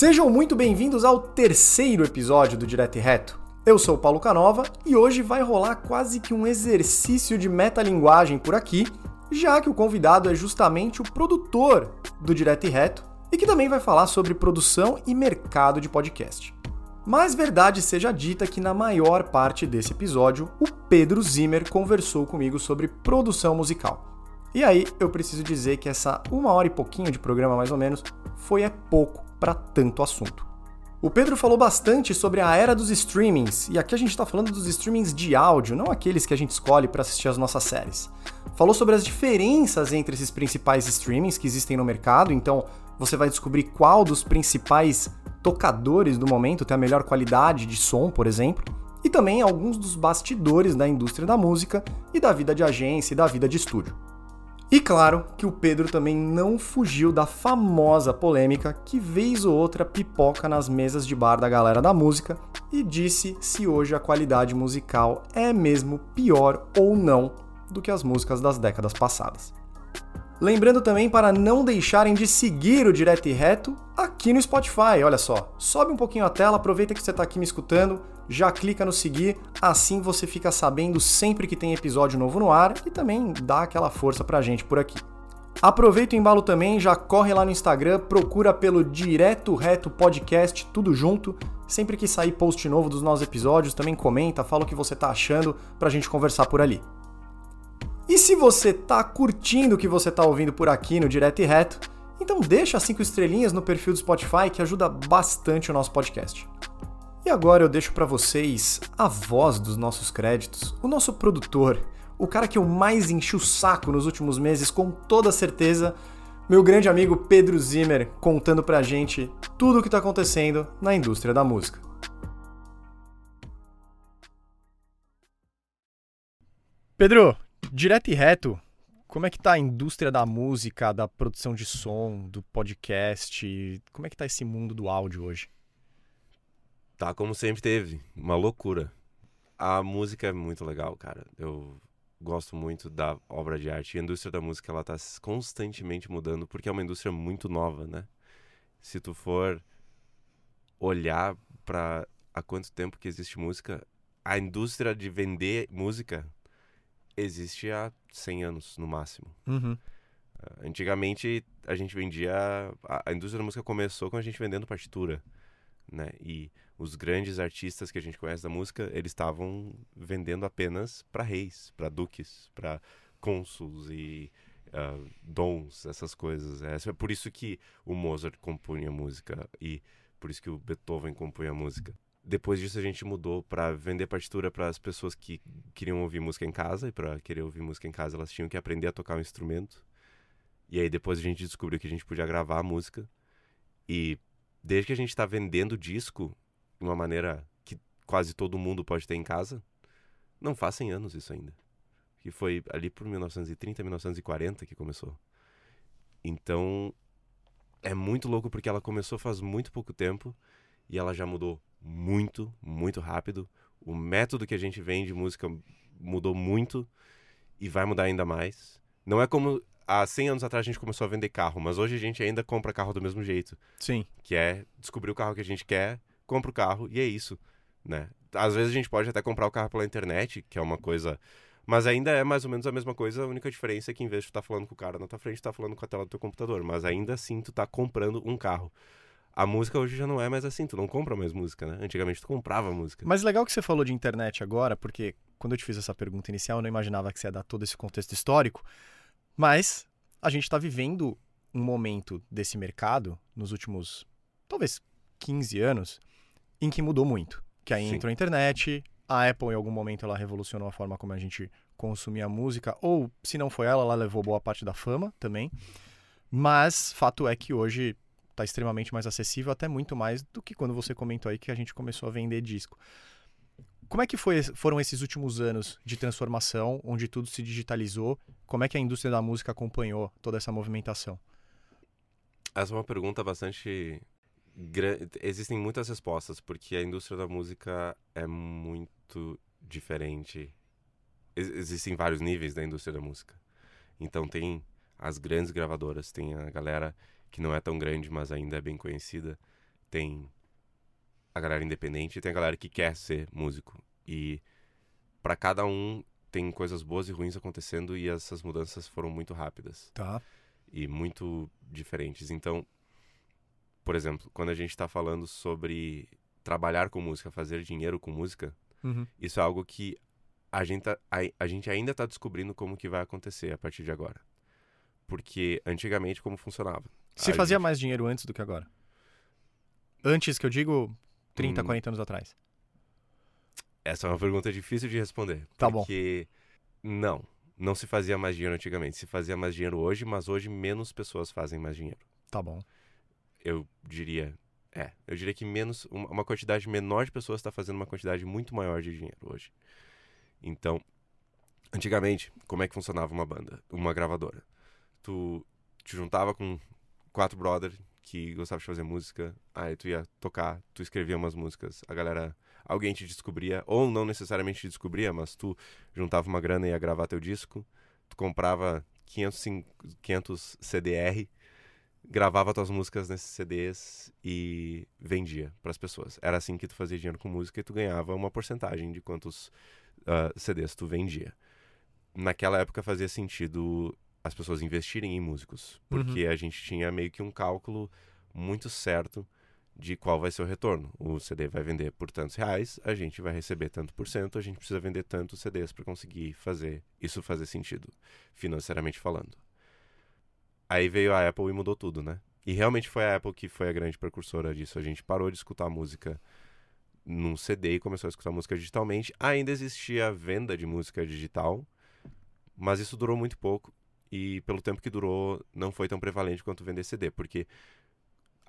Sejam muito bem-vindos ao terceiro episódio do Direto e Reto. Eu sou Paulo Canova e hoje vai rolar quase que um exercício de metalinguagem por aqui, já que o convidado é justamente o produtor do Direto e Reto e que também vai falar sobre produção e mercado de podcast. Mas verdade seja dita que na maior parte desse episódio, o Pedro Zimmer conversou comigo sobre produção musical. E aí eu preciso dizer que essa uma hora e pouquinho de programa mais ou menos foi é pouco para tanto assunto. O Pedro falou bastante sobre a era dos streamings, e aqui a gente está falando dos streamings de áudio, não aqueles que a gente escolhe para assistir as nossas séries. Falou sobre as diferenças entre esses principais streamings que existem no mercado, então você vai descobrir qual dos principais tocadores do momento tem a melhor qualidade de som, por exemplo, e também alguns dos bastidores da indústria da música e da vida de agência e da vida de estúdio. E claro que o Pedro também não fugiu da famosa polêmica que vez ou outra pipoca nas mesas de bar da galera da música e disse se hoje a qualidade musical é mesmo pior ou não do que as músicas das décadas passadas. Lembrando também para não deixarem de seguir o Direto e Reto aqui no Spotify, olha só. Sobe um pouquinho a tela, aproveita que você está aqui me escutando, já clica no seguir, assim você fica sabendo sempre que tem episódio novo no ar e também dá aquela força pra gente por aqui. Aproveita o embalo também, já corre lá no Instagram, procura pelo Direto Reto Podcast, tudo junto. Sempre que sair post novo dos nossos episódios, também comenta, fala o que você tá achando pra gente conversar por ali. E se você tá curtindo o que você tá ouvindo por aqui no Direto e Reto, então deixa cinco estrelinhas no perfil do Spotify que ajuda bastante o nosso podcast. E agora eu deixo para vocês a voz dos nossos créditos, o nosso produtor, o cara que eu mais enchi o saco nos últimos meses com toda certeza, meu grande amigo Pedro Zimmer, contando pra gente tudo o que tá acontecendo na indústria da música. Pedro, Direto e reto, como é que tá a indústria da música, da produção de som, do podcast? Como é que tá esse mundo do áudio hoje? Tá como sempre teve, uma loucura. A música é muito legal, cara. Eu gosto muito da obra de arte. A indústria da música ela tá constantemente mudando porque é uma indústria muito nova, né? Se tu for olhar para há quanto tempo que existe música, a indústria de vender música existe há 100 anos, no máximo. Uhum. Uh, antigamente, a gente vendia... A, a, indústria da música começou com a gente vendendo partitura, né? E os grandes artistas que a gente conhece da música, eles estavam vendendo apenas para reis, para duques, para cônsuls e uh, dons, essas coisas. É por isso que o Mozart compunha música e por isso que o Beethoven compunha música depois disso a gente mudou para vender partitura para as pessoas que queriam ouvir música em casa e para querer ouvir música em casa elas tinham que aprender a tocar um instrumento. E aí depois a gente descobriu que a gente podia gravar a música. E desde que a gente está vendendo disco de uma maneira que quase todo mundo pode ter em casa, não faz 100 anos isso ainda. Que foi ali por 1930, 1940 que começou. Então é muito louco porque ela começou faz muito pouco tempo e ela já mudou muito, muito rápido. O método que a gente vende música mudou muito e vai mudar ainda mais. Não é como há 100 anos atrás a gente começou a vender carro, mas hoje a gente ainda compra carro do mesmo jeito. Sim. Que é descobrir o carro que a gente quer, compra o carro e é isso, né? Às vezes a gente pode até comprar o carro pela internet, que é uma coisa... Mas ainda é mais ou menos a mesma coisa, a única diferença é que em vez de estar falando com o cara na tua frente, tu tá falando com a tela do teu computador. Mas ainda assim tu tá comprando um carro a música hoje já não é mais assim, tu não compra mais música, né? Antigamente tu comprava música. Mas legal que você falou de internet agora, porque quando eu te fiz essa pergunta inicial, eu não imaginava que você ia dar todo esse contexto histórico, mas a gente está vivendo um momento desse mercado nos últimos, talvez, 15 anos, em que mudou muito. Que aí Sim. entrou a internet, a Apple em algum momento ela revolucionou a forma como a gente consumia música, ou se não foi ela, ela levou boa parte da fama também. Mas fato é que hoje está extremamente mais acessível, até muito mais do que quando você comentou aí que a gente começou a vender disco. Como é que foi, foram esses últimos anos de transformação, onde tudo se digitalizou? Como é que a indústria da música acompanhou toda essa movimentação? Essa é uma pergunta bastante existem muitas respostas porque a indústria da música é muito diferente. Existem vários níveis da indústria da música. Então tem as grandes gravadoras, tem a galera que não é tão grande, mas ainda é bem conhecida, tem a galera independente e tem a galera que quer ser músico. E para cada um tem coisas boas e ruins acontecendo e essas mudanças foram muito rápidas. Tá. E muito diferentes. Então, por exemplo, quando a gente está falando sobre trabalhar com música, fazer dinheiro com música, uhum. isso é algo que a gente, tá, a, a gente ainda está descobrindo como que vai acontecer a partir de agora. Porque antigamente como funcionava? Se a fazia gente... mais dinheiro antes do que agora? Antes que eu digo 30, Hum. 40 anos atrás. Essa é uma pergunta difícil de responder. Tá bom. Porque não, não se fazia mais dinheiro antigamente. Se fazia mais dinheiro hoje, mas hoje menos pessoas fazem mais dinheiro. Tá bom. Eu diria, é, eu diria que menos uma quantidade menor de pessoas está fazendo uma quantidade muito maior de dinheiro hoje. Então, antigamente, como é que funcionava uma banda, uma gravadora? Tu te juntava com quatro brothers que gostavam de fazer música, aí tu ia tocar, tu escrevia umas músicas, a galera, alguém te descobria, ou não necessariamente te descobria, mas tu juntava uma grana e ia gravar teu disco, tu comprava 500, cin- 500 CDR, gravava tuas músicas nesses CDs e vendia para as pessoas. Era assim que tu fazia dinheiro com música e tu ganhava uma porcentagem de quantos ah, CDs tu vendia. Naquela época fazia sentido as pessoas investirem em músicos, porque a gente tinha meio que um cálculo muito certo de qual vai ser o retorno. O CD vai vender por tantos reais, a gente vai receber tanto por cento, a gente precisa vender tantos CDs para conseguir fazer isso fazer sentido, financeiramente falando. Aí veio a Apple e mudou tudo, né? E realmente foi a Apple que foi a grande precursora disso. A gente parou de escutar música num CD e começou a escutar música digitalmente. Ainda existia venda de música digital, mas isso durou muito pouco. E pelo tempo que durou, não foi tão prevalente quanto vender CD, porque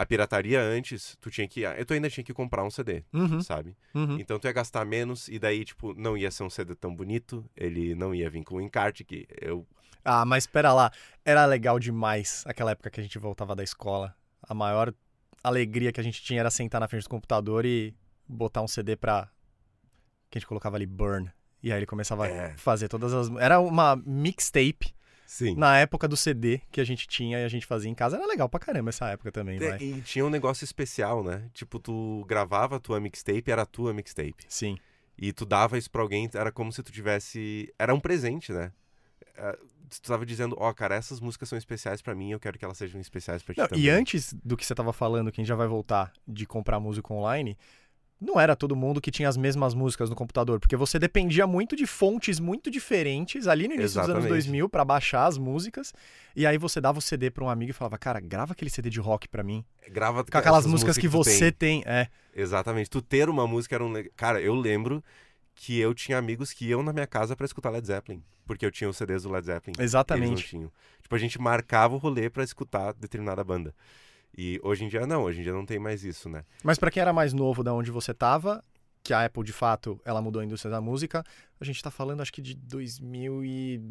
a pirataria antes, tu tinha que. Eu ainda tinha que comprar um CD, Uhum. sabe? Uhum. Então tu ia gastar menos e daí, tipo, não ia ser um CD tão bonito, ele não ia vir com o encarte, que eu. Ah, mas espera lá. Era legal demais aquela época que a gente voltava da escola. A maior alegria que a gente tinha era sentar na frente do computador e botar um CD pra. Que a gente colocava ali Burn. E aí ele começava É. a fazer todas as. Era uma mixtape Sim. na época do CD que a gente tinha e a gente fazia em casa. Era legal pra caramba essa época também, É, e tinha um negócio especial, né? Tipo, tu gravava a tua mixtape, era a tua mixtape. Sim. E tu dava isso pra alguém, era como se tu tivesse. Era um presente, né? É, Tu tava dizendo, ó, cara, essas músicas são especiais pra mim, eu quero que elas sejam especiais pra ti Não, também. e antes do que você tava falando, que a gente já vai voltar de comprar música online, não era todo mundo que tinha as mesmas músicas no computador, porque você dependia muito de fontes muito diferentes ali no início dos anos Exatamente. 2000 pra baixar as músicas, e aí você dava o CD pra um amigo e falava: "Cara, grava aquele CD de rock pra mim". Grava Com aquelas essas músicas que tem. você tem, é. Exatamente. Tu ter uma música era um. Cara, eu lembro que eu tinha amigos que iam na minha casa pra escutar Led Zeppelin. Porque eu tinha os CDs do Led Zeppelin. Eles não Exatamente. tinham. Tipo, a gente marcava o rolê pra escutar determinada banda. E hoje em dia não, hoje em dia não tem mais isso, né? Mas pra quem era mais novo da onde você tava, que a Apple de fato, ela mudou a indústria da música, a gente tá falando acho que de 2000 e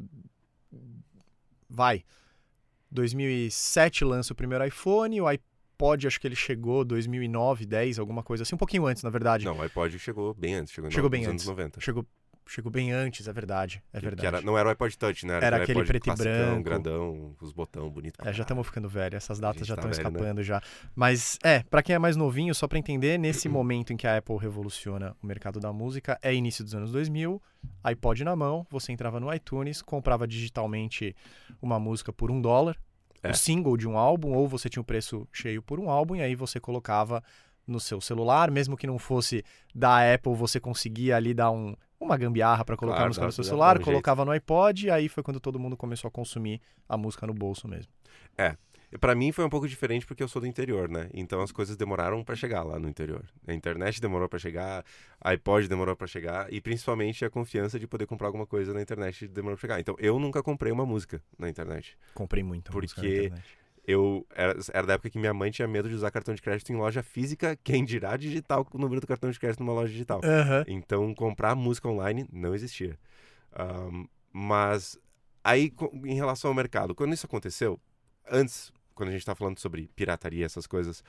vai. 2007 lança o primeiro iPhone, o iPod acho que ele chegou 2009, 10, alguma coisa assim, um pouquinho antes, na verdade. Não, o iPod chegou bem antes, chegou, Chegou no- bem nos antes. anos 90. Chegou chegou bem antes, é verdade, é Que- verdade. Que era, não era o iPod Touch, né? Era o aquele preto e branco. grandão, os botão bonito. É, já estamos ficando velho, essas datas já tá estão velho, né? escapando já. Mas é, pra quem é mais novinho, só pra entender, nesse momento em que a Apple revoluciona o mercado da música, é início dos anos 2000, iPod na mão, você entrava no iTunes, comprava digitalmente uma música por um dólar, É. o single de um álbum, ou você tinha o preço cheio por um álbum, e aí você colocava no seu celular, mesmo que não fosse da Apple, você conseguia ali dar um, uma gambiarra pra colocar a Claro, música no seu celular, um jeito. colocava no iPod, e aí foi quando todo mundo começou a consumir a música no bolso mesmo. E Pra mim foi um pouco diferente porque eu sou do interior, né? Então as coisas demoraram pra chegar lá no interior. A internet demorou pra chegar, a iPod demorou pra chegar e principalmente a confiança de poder comprar alguma coisa na internet demorou pra chegar. Então eu nunca comprei uma música na internet. Comprei muita música na Porque- internet. Eu era, era da época que minha mãe tinha medo de usar cartão de crédito em loja física, quem dirá digital com o número do cartão de crédito numa loja digital. Aham. Então, comprar música online não existia. Ahn, mas, aí, em relação ao mercado, quando isso aconteceu, antes, quando a gente tá falando sobre pirataria, essas coisas,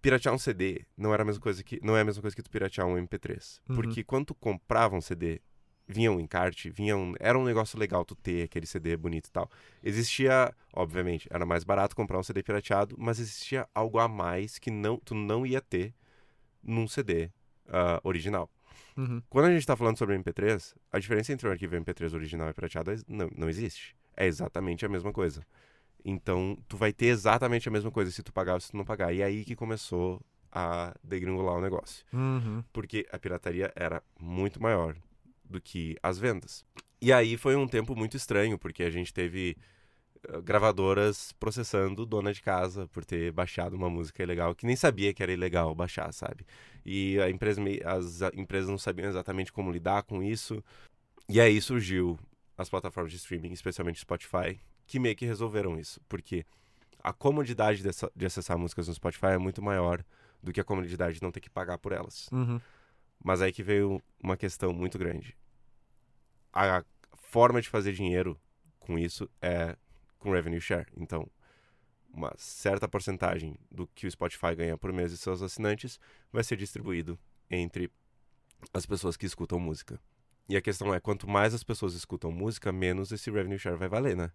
piratear um CD não era a mesma coisa que não é a mesma coisa que tu piratear um MP3. Uhum. Porque quando tu comprava um CD vinha um encarte, vinha um, era um negócio legal tu ter aquele CD bonito e tal. Existia, obviamente, era mais barato comprar um CD pirateado, mas existia algo a mais que não, tu não ia ter num CD uh, ah, original. Uhum. Quando a gente está falando sobre MP3, a diferença entre o arquivo MP3 original e pirateado não, não existe. É exatamente a mesma coisa. Então, tu vai ter exatamente a mesma coisa se tu pagar ou se tu não pagar. E é aí que começou a degringolar o negócio. Uhum. Porque a pirataria era muito maior do que as vendas. E aí foi um tempo muito estranho, porque a gente teve uh, gravadoras processando dona de casa por ter baixado uma música ilegal, que nem sabia que era ilegal baixar, sabe? E a empresa, as empresas não sabiam exatamente como lidar com isso. E aí surgiu as plataformas de streaming, especialmente Spotify, que meio que resolveram isso, porque a comodidade dessa, de acessar músicas no Spotify é muito maior do que a comodidade de não ter que pagar por elas. Uhum. Mas aí que veio uma questão muito grande. A forma de fazer dinheiro com isso é com revenue share. Então, uma certa porcentagem do que o Spotify ganha por mês de seus assinantes vai ser distribuído entre as pessoas que escutam música. E a questão é, quanto mais as pessoas escutam música, menos esse revenue share vai valer, né?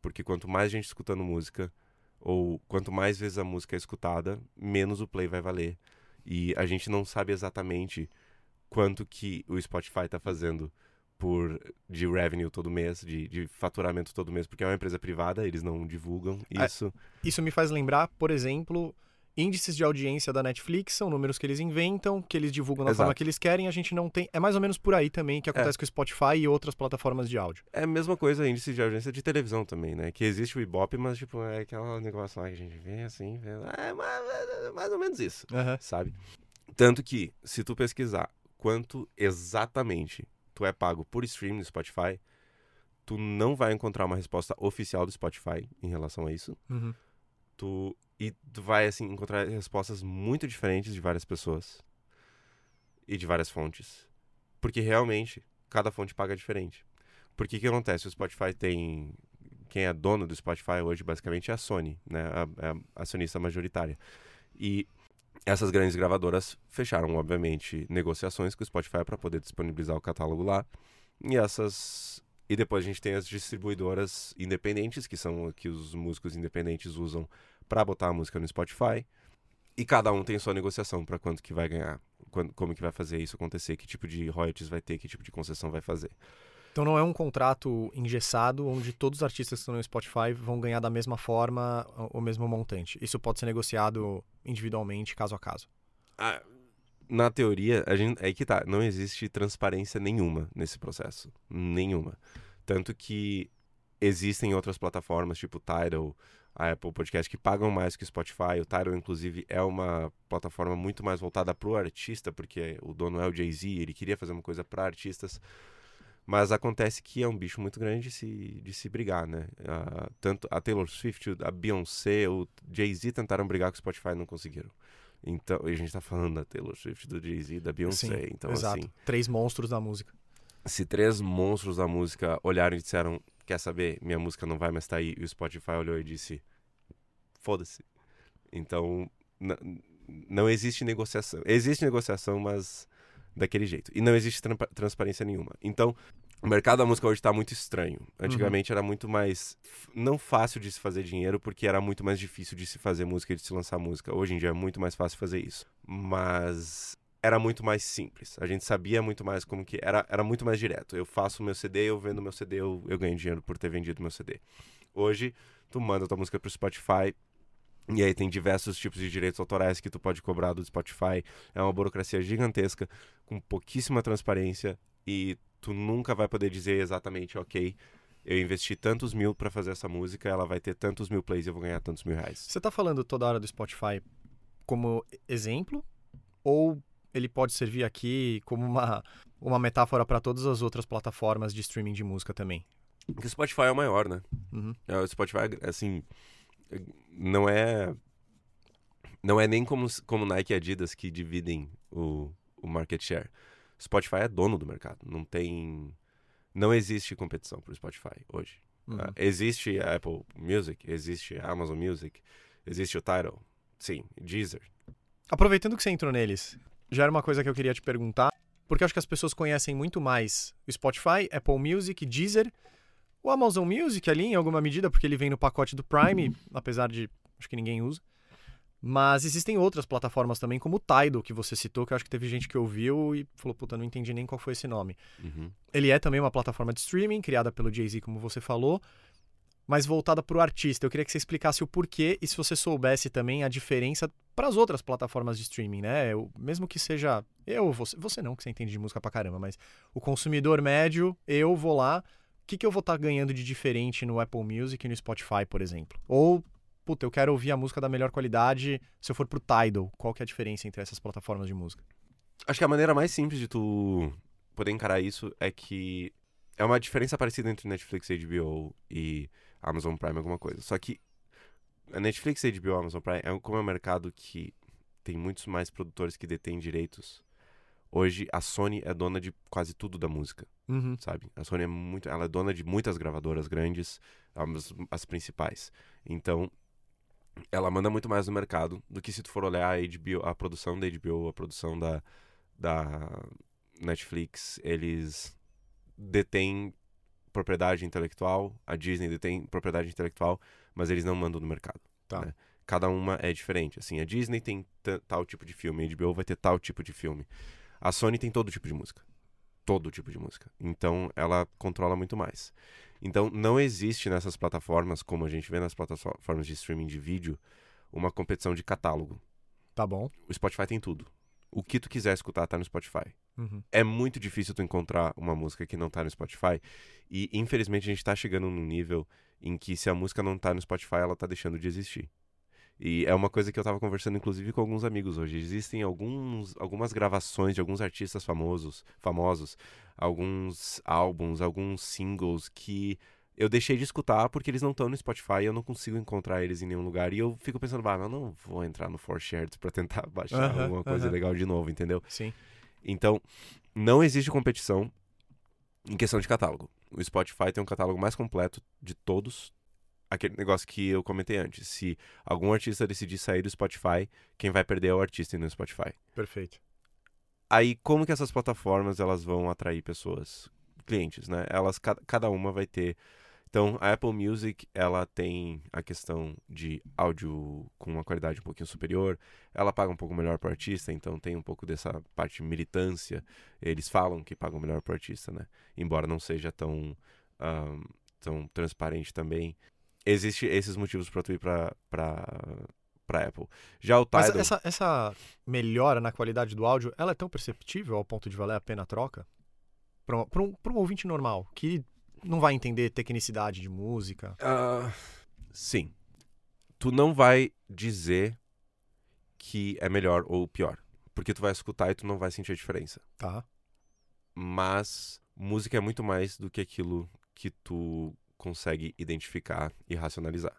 Porque quanto mais gente escutando música, ou quanto mais vezes a música é escutada, menos o play vai valer. E a gente não sabe exatamente quanto que o Spotify está fazendo por de revenue todo mês, de, de, faturamento todo mês, porque é uma empresa privada, eles não divulgam é, isso. É, isso me faz lembrar, por exemplo, índices de audiência da Netflix são números que eles inventam, que eles divulgam da Exato. forma que eles querem, a gente não tem. É mais ou menos por aí também que acontece é. com o Spotify e outras plataformas de áudio. É a mesma coisa índice de audiência de televisão também, né? Que existe o Ibope, mas tipo, é aquela negócio lá que a gente vê assim, vê, é mais, é mais ou menos isso, uhum. sabe? Tanto que, se tu pesquisar quanto exatamente tu é pago por stream no Spotify, tu não vai encontrar uma resposta oficial do Spotify em relação a isso. Uhum. Tu e tu vai, assim, encontrar respostas muito diferentes de várias pessoas. E de várias fontes. Porque realmente, cada fonte paga diferente. Porque o que acontece? O Spotify tem. Quem é dono do Spotify hoje, basicamente, é a Sony, né? A, a acionista majoritária. E essas grandes gravadoras fecharam, obviamente, negociações com o Spotify para poder disponibilizar o catálogo lá. E essas. E depois a gente tem as distribuidoras independentes, que são que os músicos independentes usam para botar a música no Spotify. E cada um tem sua negociação para quanto que vai ganhar, quando, como que vai fazer isso acontecer, que tipo de royalties vai ter, que tipo de concessão vai fazer. Então não é um contrato engessado onde todos os artistas que estão no Spotify vão ganhar da mesma forma o mesmo montante. Isso pode ser negociado individualmente, caso a caso. Ah, na teoria, a gente, é que tá, não existe transparência nenhuma nesse processo. Nenhuma. Tanto que existem outras plataformas, tipo Tidal, a Apple Podcast, que pagam mais que o Spotify. O Tidal, inclusive, é uma plataforma muito mais voltada para o artista, porque o dono é o Jay-Z, ele queria fazer uma coisa para artistas. Mas acontece que é um bicho muito grande de se, de se brigar, né? Uh, tanto a Taylor Swift, a Beyoncé, o Jay-Z tentaram brigar com o Spotify e não conseguiram. Então, a gente tá falando da Taylor Swift, do Jay-Z, da Beyoncé. Sim, então, exato. Assim, três monstros da música. Se três monstros da música olharam e disseram quer saber, minha música não vai mais estar tá aí. E o Spotify olhou e disse, foda-se. Então, não existe negociação. Existe negociação, mas daquele jeito. E não existe tra transparência nenhuma. Então, o mercado da música hoje está muito estranho. Antigamente uhum. era muito mais. Não fácil de se fazer dinheiro, porque era muito mais difícil de se fazer música e de se lançar música. Hoje em dia é muito mais fácil fazer isso. Mas era muito mais simples. A gente sabia muito mais como que era, era muito mais direto. Eu faço meu CD, eu vendo meu CD, eu, eu ganho dinheiro por ter vendido meu CD. Hoje, tu manda tua música pro Spotify, e aí tem diversos tipos de direitos autorais que tu pode cobrar do Spotify. É uma burocracia gigantesca, com pouquíssima transparência, e tu nunca vai poder dizer exatamente, ok, eu investi tantos mil para fazer essa música, ela vai ter tantos mil plays e eu vou ganhar tantos mil reais. Você tá falando toda hora do Spotify como exemplo? Ou ele pode servir aqui como uma, uma metáfora para todas as outras plataformas de streaming de música também. Porque o Spotify é o maior, né? Uhum. É, o Spotify, assim, não é não é nem como, como Nike e Adidas que dividem o, o market share. Spotify é dono do mercado. Não tem. Não existe competição para o Spotify hoje. Uhum. Uh, existe a Apple Music, existe a Amazon Music, existe o Tidal, sim, Deezer. Aproveitando que você entrou neles, já era uma coisa que eu queria te perguntar. Porque eu acho que as pessoas conhecem muito mais o Spotify, Apple Music, Deezer, o Amazon Music ali em alguma medida, porque ele vem no pacote do Prime, apesar de acho que ninguém usa. Mas existem outras plataformas também, como o Tidal, que você citou, que eu acho que teve gente que ouviu e falou, puta, não entendi nem qual foi esse nome. Uhum. Ele é também uma plataforma de streaming, criada pelo Jay-Z, como você falou, mas voltada para o artista. Eu queria que você explicasse o porquê e se você soubesse também a diferença para as outras plataformas de streaming, né? Eu, mesmo que seja eu, você, você não, que você entende de música pra caramba, mas o consumidor médio, eu vou lá, o que, que eu vou estar tá ganhando de diferente no Apple Music e no Spotify, por exemplo? Ou puta, eu quero ouvir a música da melhor qualidade se eu for pro Tidal. Qual que é a diferença entre essas plataformas de música? Acho que a maneira mais simples de tu poder encarar isso é que é uma diferença parecida entre Netflix, HBO e Amazon Prime, alguma coisa. Só que a Netflix, HBO, Amazon Prime, é como é um mercado que tem muitos mais produtores que detêm direitos. Hoje a Sony é dona de quase tudo da música, uhum. sabe? A Sony é muito, ela é dona de muitas gravadoras grandes, as, as principais. Então ela manda muito mais no mercado do que se tu for olhar a HBO, a produção da HBO, a produção da, da Netflix, eles detêm propriedade intelectual, a Disney detém propriedade intelectual, mas eles não mandam no mercado. Tá. Né? Cada uma é diferente. Assim, a Disney tem tal tipo de filme, a HBO vai ter tal tipo de filme. A Sony tem todo tipo de música. Todo tipo de música. Então ela controla muito mais. Então, não existe nessas plataformas, como a gente vê nas plataformas de streaming de vídeo, uma competição de catálogo. Tá bom. O Spotify tem tudo. O que tu quiser escutar tá no Spotify. Uhum. É muito difícil tu encontrar uma música que não tá no Spotify. E, infelizmente, a gente tá chegando num nível em que se a música não tá no Spotify, ela tá deixando de existir. E é uma coisa que eu tava conversando, inclusive, com alguns amigos hoje. Existem alguns, algumas gravações de alguns artistas famosos, famosos, alguns álbuns, alguns singles que eu deixei de escutar porque eles não estão no Spotify e eu não consigo encontrar eles em nenhum lugar. E eu fico pensando, bah, eu não vou entrar no For Shared pra tentar baixar uh -huh, alguma coisa uh -huh. legal de novo, entendeu? Sim. Então, não existe competição em questão de catálogo. O Spotify tem um catálogo mais completo de todos, aquele negócio que eu comentei antes. Se algum artista decidir sair do Spotify, quem vai perder é o artista no Spotify. Perfeito. Aí, como que essas plataformas elas vão atrair pessoas, clientes, né? Elas, cada uma vai ter... Então, a Apple Music, ela tem a questão de áudio com uma qualidade um pouquinho superior. Ela paga um pouco melhor para o artista, então tem um pouco dessa parte de militância. Eles falam que pagam melhor para o artista, né? Embora não seja tão, um, tão transparente também existe esses motivos para tu ir para para Apple. Já o Tidal... Mas essa, essa melhora na qualidade do áudio, ela é tão perceptível ao ponto de valer a pena a troca? Para um, um ouvinte normal, que não vai entender tecnicidade de música? Uh, sim. Tu não vai dizer que é melhor ou pior. Porque tu vai escutar e tu não vai sentir a diferença. Tá. Mas música é muito mais do que aquilo que tu consegue identificar e racionalizar.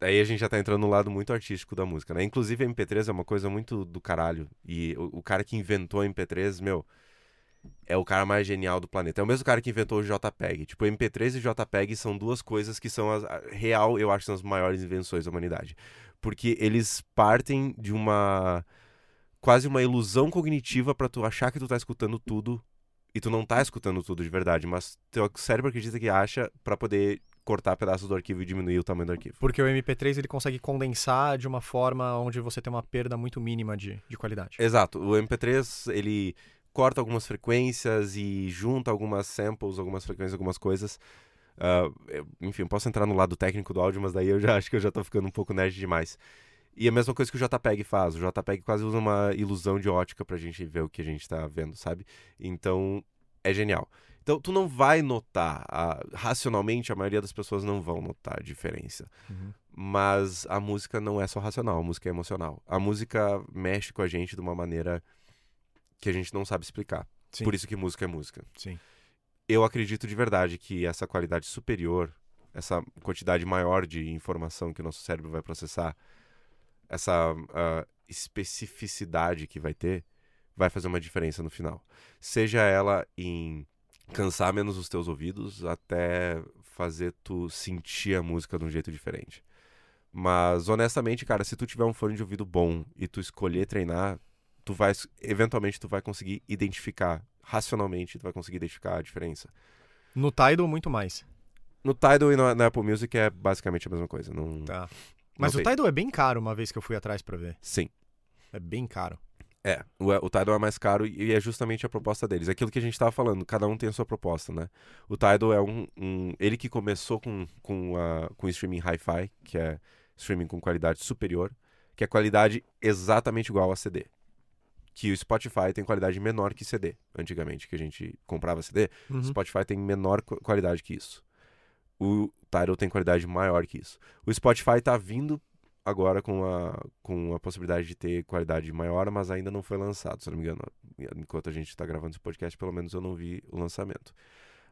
Aí a gente já tá entrando no lado muito artístico da música, né? Inclusive a MP3 é uma coisa muito do caralho. E o, o, cara que inventou a MP3, meu, é o cara mais genial do planeta. É o mesmo cara que inventou o JPEG. Tipo, MP3 e JPEG são duas coisas que são as a, real, eu acho, são as maiores invenções da humanidade. Porque eles partem de uma quase uma ilusão cognitiva para tu achar que tu tá escutando tudo e tu não tá escutando tudo de verdade, mas teu cérebro acredita que acha para poder cortar pedaços do arquivo e diminuir o tamanho do arquivo. Porque o MP3 ele consegue condensar de uma forma onde você tem uma perda muito mínima de, de qualidade. Exato. O MP3 ele corta algumas frequências e junta algumas samples, algumas frequências, algumas coisas. Uh, eu, enfim, posso entrar no lado técnico do áudio, mas daí eu já acho que eu já tô ficando um pouco nerd demais. E a mesma coisa que o JPEG faz. O JPEG quase usa uma ilusão de ótica pra gente ver o que a gente tá vendo, sabe? Então, é genial. Então, tu não vai notar, a, racionalmente, a maioria das pessoas não vão notar a diferença. Uhum. Mas a música não é só racional, a música é emocional. A música mexe com a gente de uma maneira que a gente não sabe explicar. Sim. Por isso que música é música. Sim. Eu acredito de verdade que essa qualidade superior, essa quantidade maior de informação que o nosso cérebro vai processar, essa uh, especificidade que vai ter, vai fazer uma diferença no final. Seja ela em cansar menos os teus ouvidos, até fazer tu sentir a música de um jeito diferente. Mas honestamente, cara, se tu tiver um fone de ouvido bom e tu escolher treinar, tu vai, eventualmente, tu vai conseguir identificar, racionalmente, tu vai conseguir identificar a diferença. No Tidal, muito mais. No Tidal e na, Apple Music é basicamente a mesma coisa. Não, tá. Mas não o. Tidal é bem caro, uma vez que eu fui atrás para ver. Sim. É bem caro. É, o, o Tidal é mais caro e é justamente a proposta deles. Aquilo que a gente estava falando, cada um tem a sua proposta, né? O Tidal é um. um ele que começou com, com, a, com streaming hi-fi, que é streaming com qualidade superior, que é qualidade exatamente igual a CD. Que o Spotify tem qualidade menor que CD. Antigamente, que a gente comprava CD, uhum. o Spotify tem menor qualidade que isso. O Tidal tem qualidade maior que isso. O Spotify está vindo agora com a, com a possibilidade de ter qualidade maior, mas ainda não foi lançado, se não me engano. Enquanto a gente está gravando esse podcast, pelo menos eu não vi o lançamento.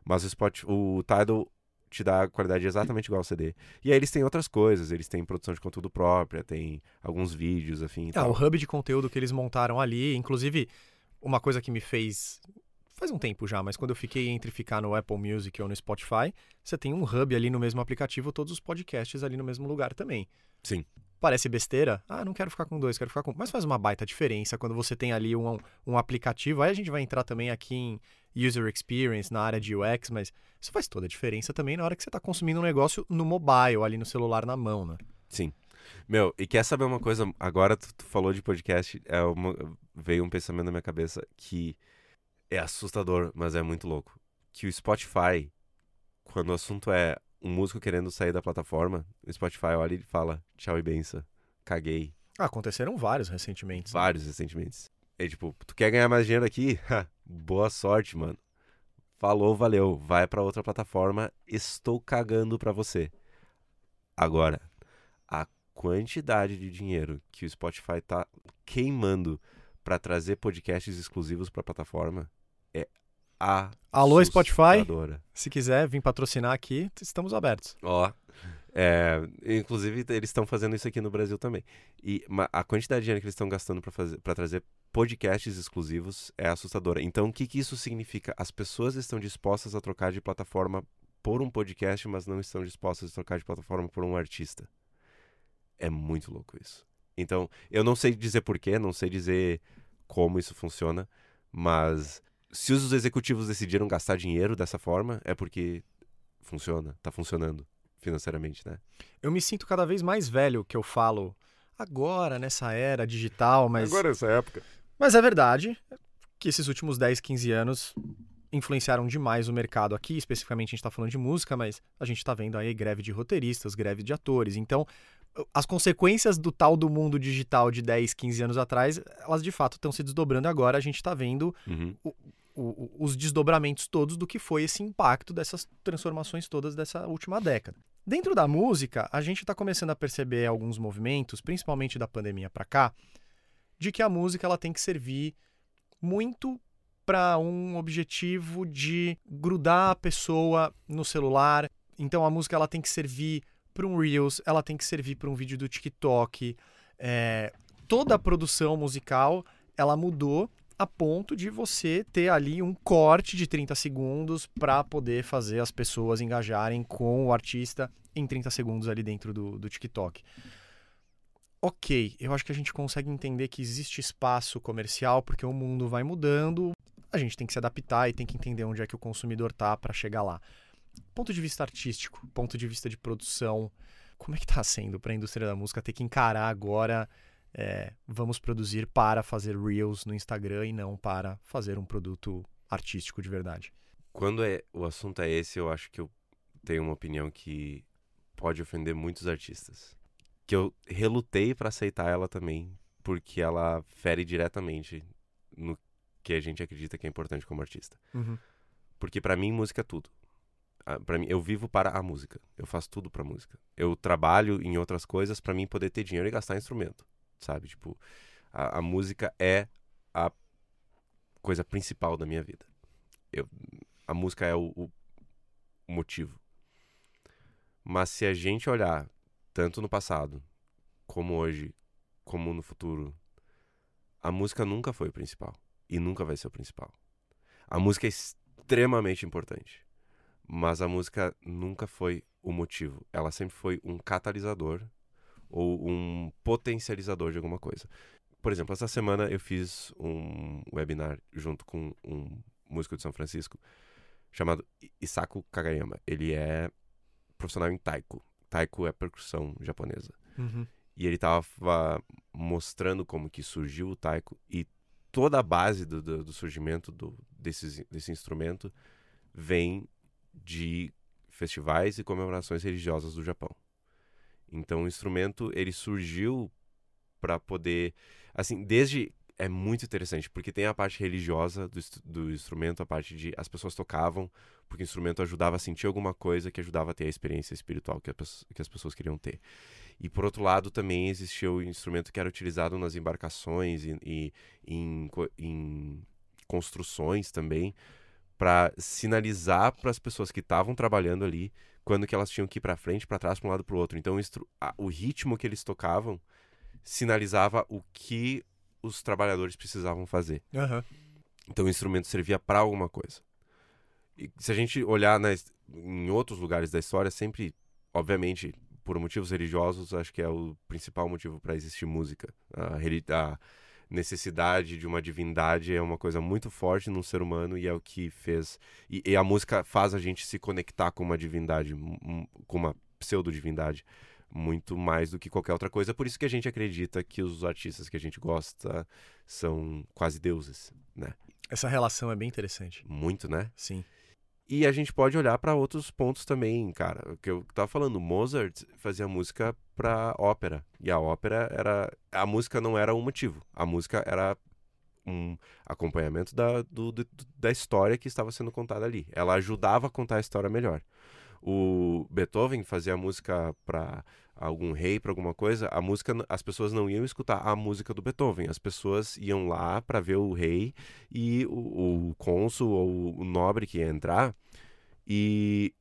Mas o, Spot, o Tidal te dá qualidade exatamente igual ao CD. E aí eles têm outras coisas, eles têm produção de conteúdo própria, tem alguns vídeos, afim. Ah, o hub de conteúdo que eles montaram ali, inclusive uma coisa que me fez faz um tempo já, mas quando eu fiquei entre ficar no Apple Music ou no Spotify, você tem um hub ali no mesmo aplicativo, todos os podcasts ali no mesmo lugar também. Sim parece besteira. Ah, não quero ficar com dois, quero ficar com. Mas faz uma baita diferença quando você tem ali um, um aplicativo. Aí a gente vai entrar também aqui em user experience, na área de UX, mas isso faz toda a diferença também na hora que você está consumindo um negócio no mobile, ali no celular na mão, né? Sim. Meu, e quer saber uma coisa? Agora tu, tu falou de podcast, é uma, veio um pensamento na minha cabeça que é assustador, mas é muito louco. Que o Spotify, quando o assunto é um músico querendo sair da plataforma, o Spotify olha e fala, tchau e benção, caguei. Ah, aconteceram vários recentemente. Vários recentemente. É tipo, tu quer ganhar mais dinheiro aqui? Boa sorte, mano. Falou, valeu. Vai para outra plataforma. Estou cagando para você. Agora, a quantidade de dinheiro que o Spotify tá queimando para trazer podcasts exclusivos para a plataforma a Alô, Spotify. Se quiser vir patrocinar aqui, estamos abertos. Ó. É, inclusive, eles estão fazendo isso aqui no Brasil também. E a quantidade de dinheiro que eles estão gastando para trazer podcasts exclusivos é assustadora. Então, o que, que isso significa? As pessoas estão dispostas a trocar de plataforma por um podcast, mas não estão dispostas a trocar de plataforma por um artista. É muito louco isso. Então, eu não sei dizer porquê, não sei dizer como isso funciona, mas se os executivos decidiram gastar dinheiro dessa forma, é porque funciona, tá funcionando financeiramente, né? Eu me sinto cada vez mais velho que eu falo agora, nessa era digital, mas. Agora, nessa época. Mas é verdade que esses últimos 10, 15 anos influenciaram demais o mercado aqui. Especificamente, a gente está falando de música, mas a gente está vendo aí greve de roteiristas, greve de atores. Então, as consequências do tal do mundo digital de 10, 15 anos atrás, elas de fato estão se desdobrando agora. A gente está vendo uhum. o, o, os desdobramentos todos do que foi esse impacto dessas transformações todas dessa última década. Dentro da música, a gente está começando a perceber alguns movimentos, principalmente da pandemia para cá, de que a música ela tem que servir muito para um objetivo de grudar a pessoa no celular. Então a música ela tem que servir para um Reels, ela tem que servir para um vídeo do TikTok. É, toda a produção musical ela mudou a ponto de você ter ali um corte de 30 segundos para poder fazer as pessoas engajarem com o artista em 30 segundos ali dentro do, do TikTok. Ok, eu acho que a gente consegue entender que existe espaço comercial porque o mundo vai mudando, a gente tem que se adaptar e tem que entender onde é que o consumidor tá para chegar lá. Ponto de vista artístico, ponto de vista de produção, como é que tá sendo para a indústria da música ter que encarar agora é, vamos produzir para fazer reels no Instagram e não para fazer um produto artístico de verdade. Quando é, o assunto é esse, eu acho que eu tenho uma opinião que pode ofender muitos artistas. Que eu relutei para aceitar ela também, porque ela fere diretamente no que a gente acredita que é importante como artista. Uhum. Porque para mim música é tudo. Para mim, eu vivo para a música. Eu faço tudo para música. Eu trabalho em outras coisas para mim poder ter dinheiro e gastar instrumento sabe? Tipo, a, a música é a coisa principal da minha vida. Eu, a música é o, o, motivo. Mas se a gente olhar tanto no passado, como hoje, como no futuro, a música nunca foi o principal e nunca vai ser o principal. A música é extremamente importante, mas a música nunca foi o motivo. Ela sempre foi um catalisador ou um potencializador de alguma coisa. por exemplo, essa semana eu fiz um webinar junto com um músico de São Francisco chamado Isaku Kagayama. Ele é profissional em taiko. Taiko é percussão japonesa. Uhum. E ele estava mostrando como que surgiu o taiko e toda a base do, do, do surgimento do, desse, desse instrumento vem de festivais e comemorações religiosas do Japão. Então o instrumento ele surgiu para poder, assim, desde é muito interessante porque tem a parte religiosa do, do instrumento, a parte de as pessoas tocavam porque o instrumento ajudava a sentir alguma coisa que ajudava a ter a experiência espiritual que, a, que as pessoas queriam ter. E por outro lado também existia o instrumento que era utilizado nas embarcações e, e em, em construções também para sinalizar para as pessoas que estavam trabalhando ali quando que elas tinham que ir para frente, para trás, para um lado, para o outro. Então o ritmo que eles tocavam sinalizava o que os trabalhadores precisavam fazer. Uhum. Então o instrumento servia para alguma coisa. E se a gente olhar nas, em outros lugares da história, sempre, obviamente, por motivos religiosos, acho que é o principal motivo para existir música. A, a necessidade de uma divindade é uma coisa muito forte no ser humano e é o que fez. E, e a música faz a gente se conectar com uma divindade, com uma pseudo-divindade, muito mais do que qualquer outra coisa. Por isso que a gente acredita que os artistas que a gente gosta são quase deuses, né? Essa relação é bem interessante. Muito, né? Sim. E a gente pode olhar para outros pontos também, cara. O que eu tava falando, Mozart fazia música para ópera. E a ópera era. A música não era um motivo. A música era um acompanhamento da, do, do, da história que estava sendo contada ali. Ela ajudava a contar a história melhor. O Beethoven fazia música para algum rei, para alguma coisa. A música, as pessoas não iam escutar a música do Beethoven. As pessoas iam lá para ver o rei e o, o cônsul ou o nobre que ia entrar. E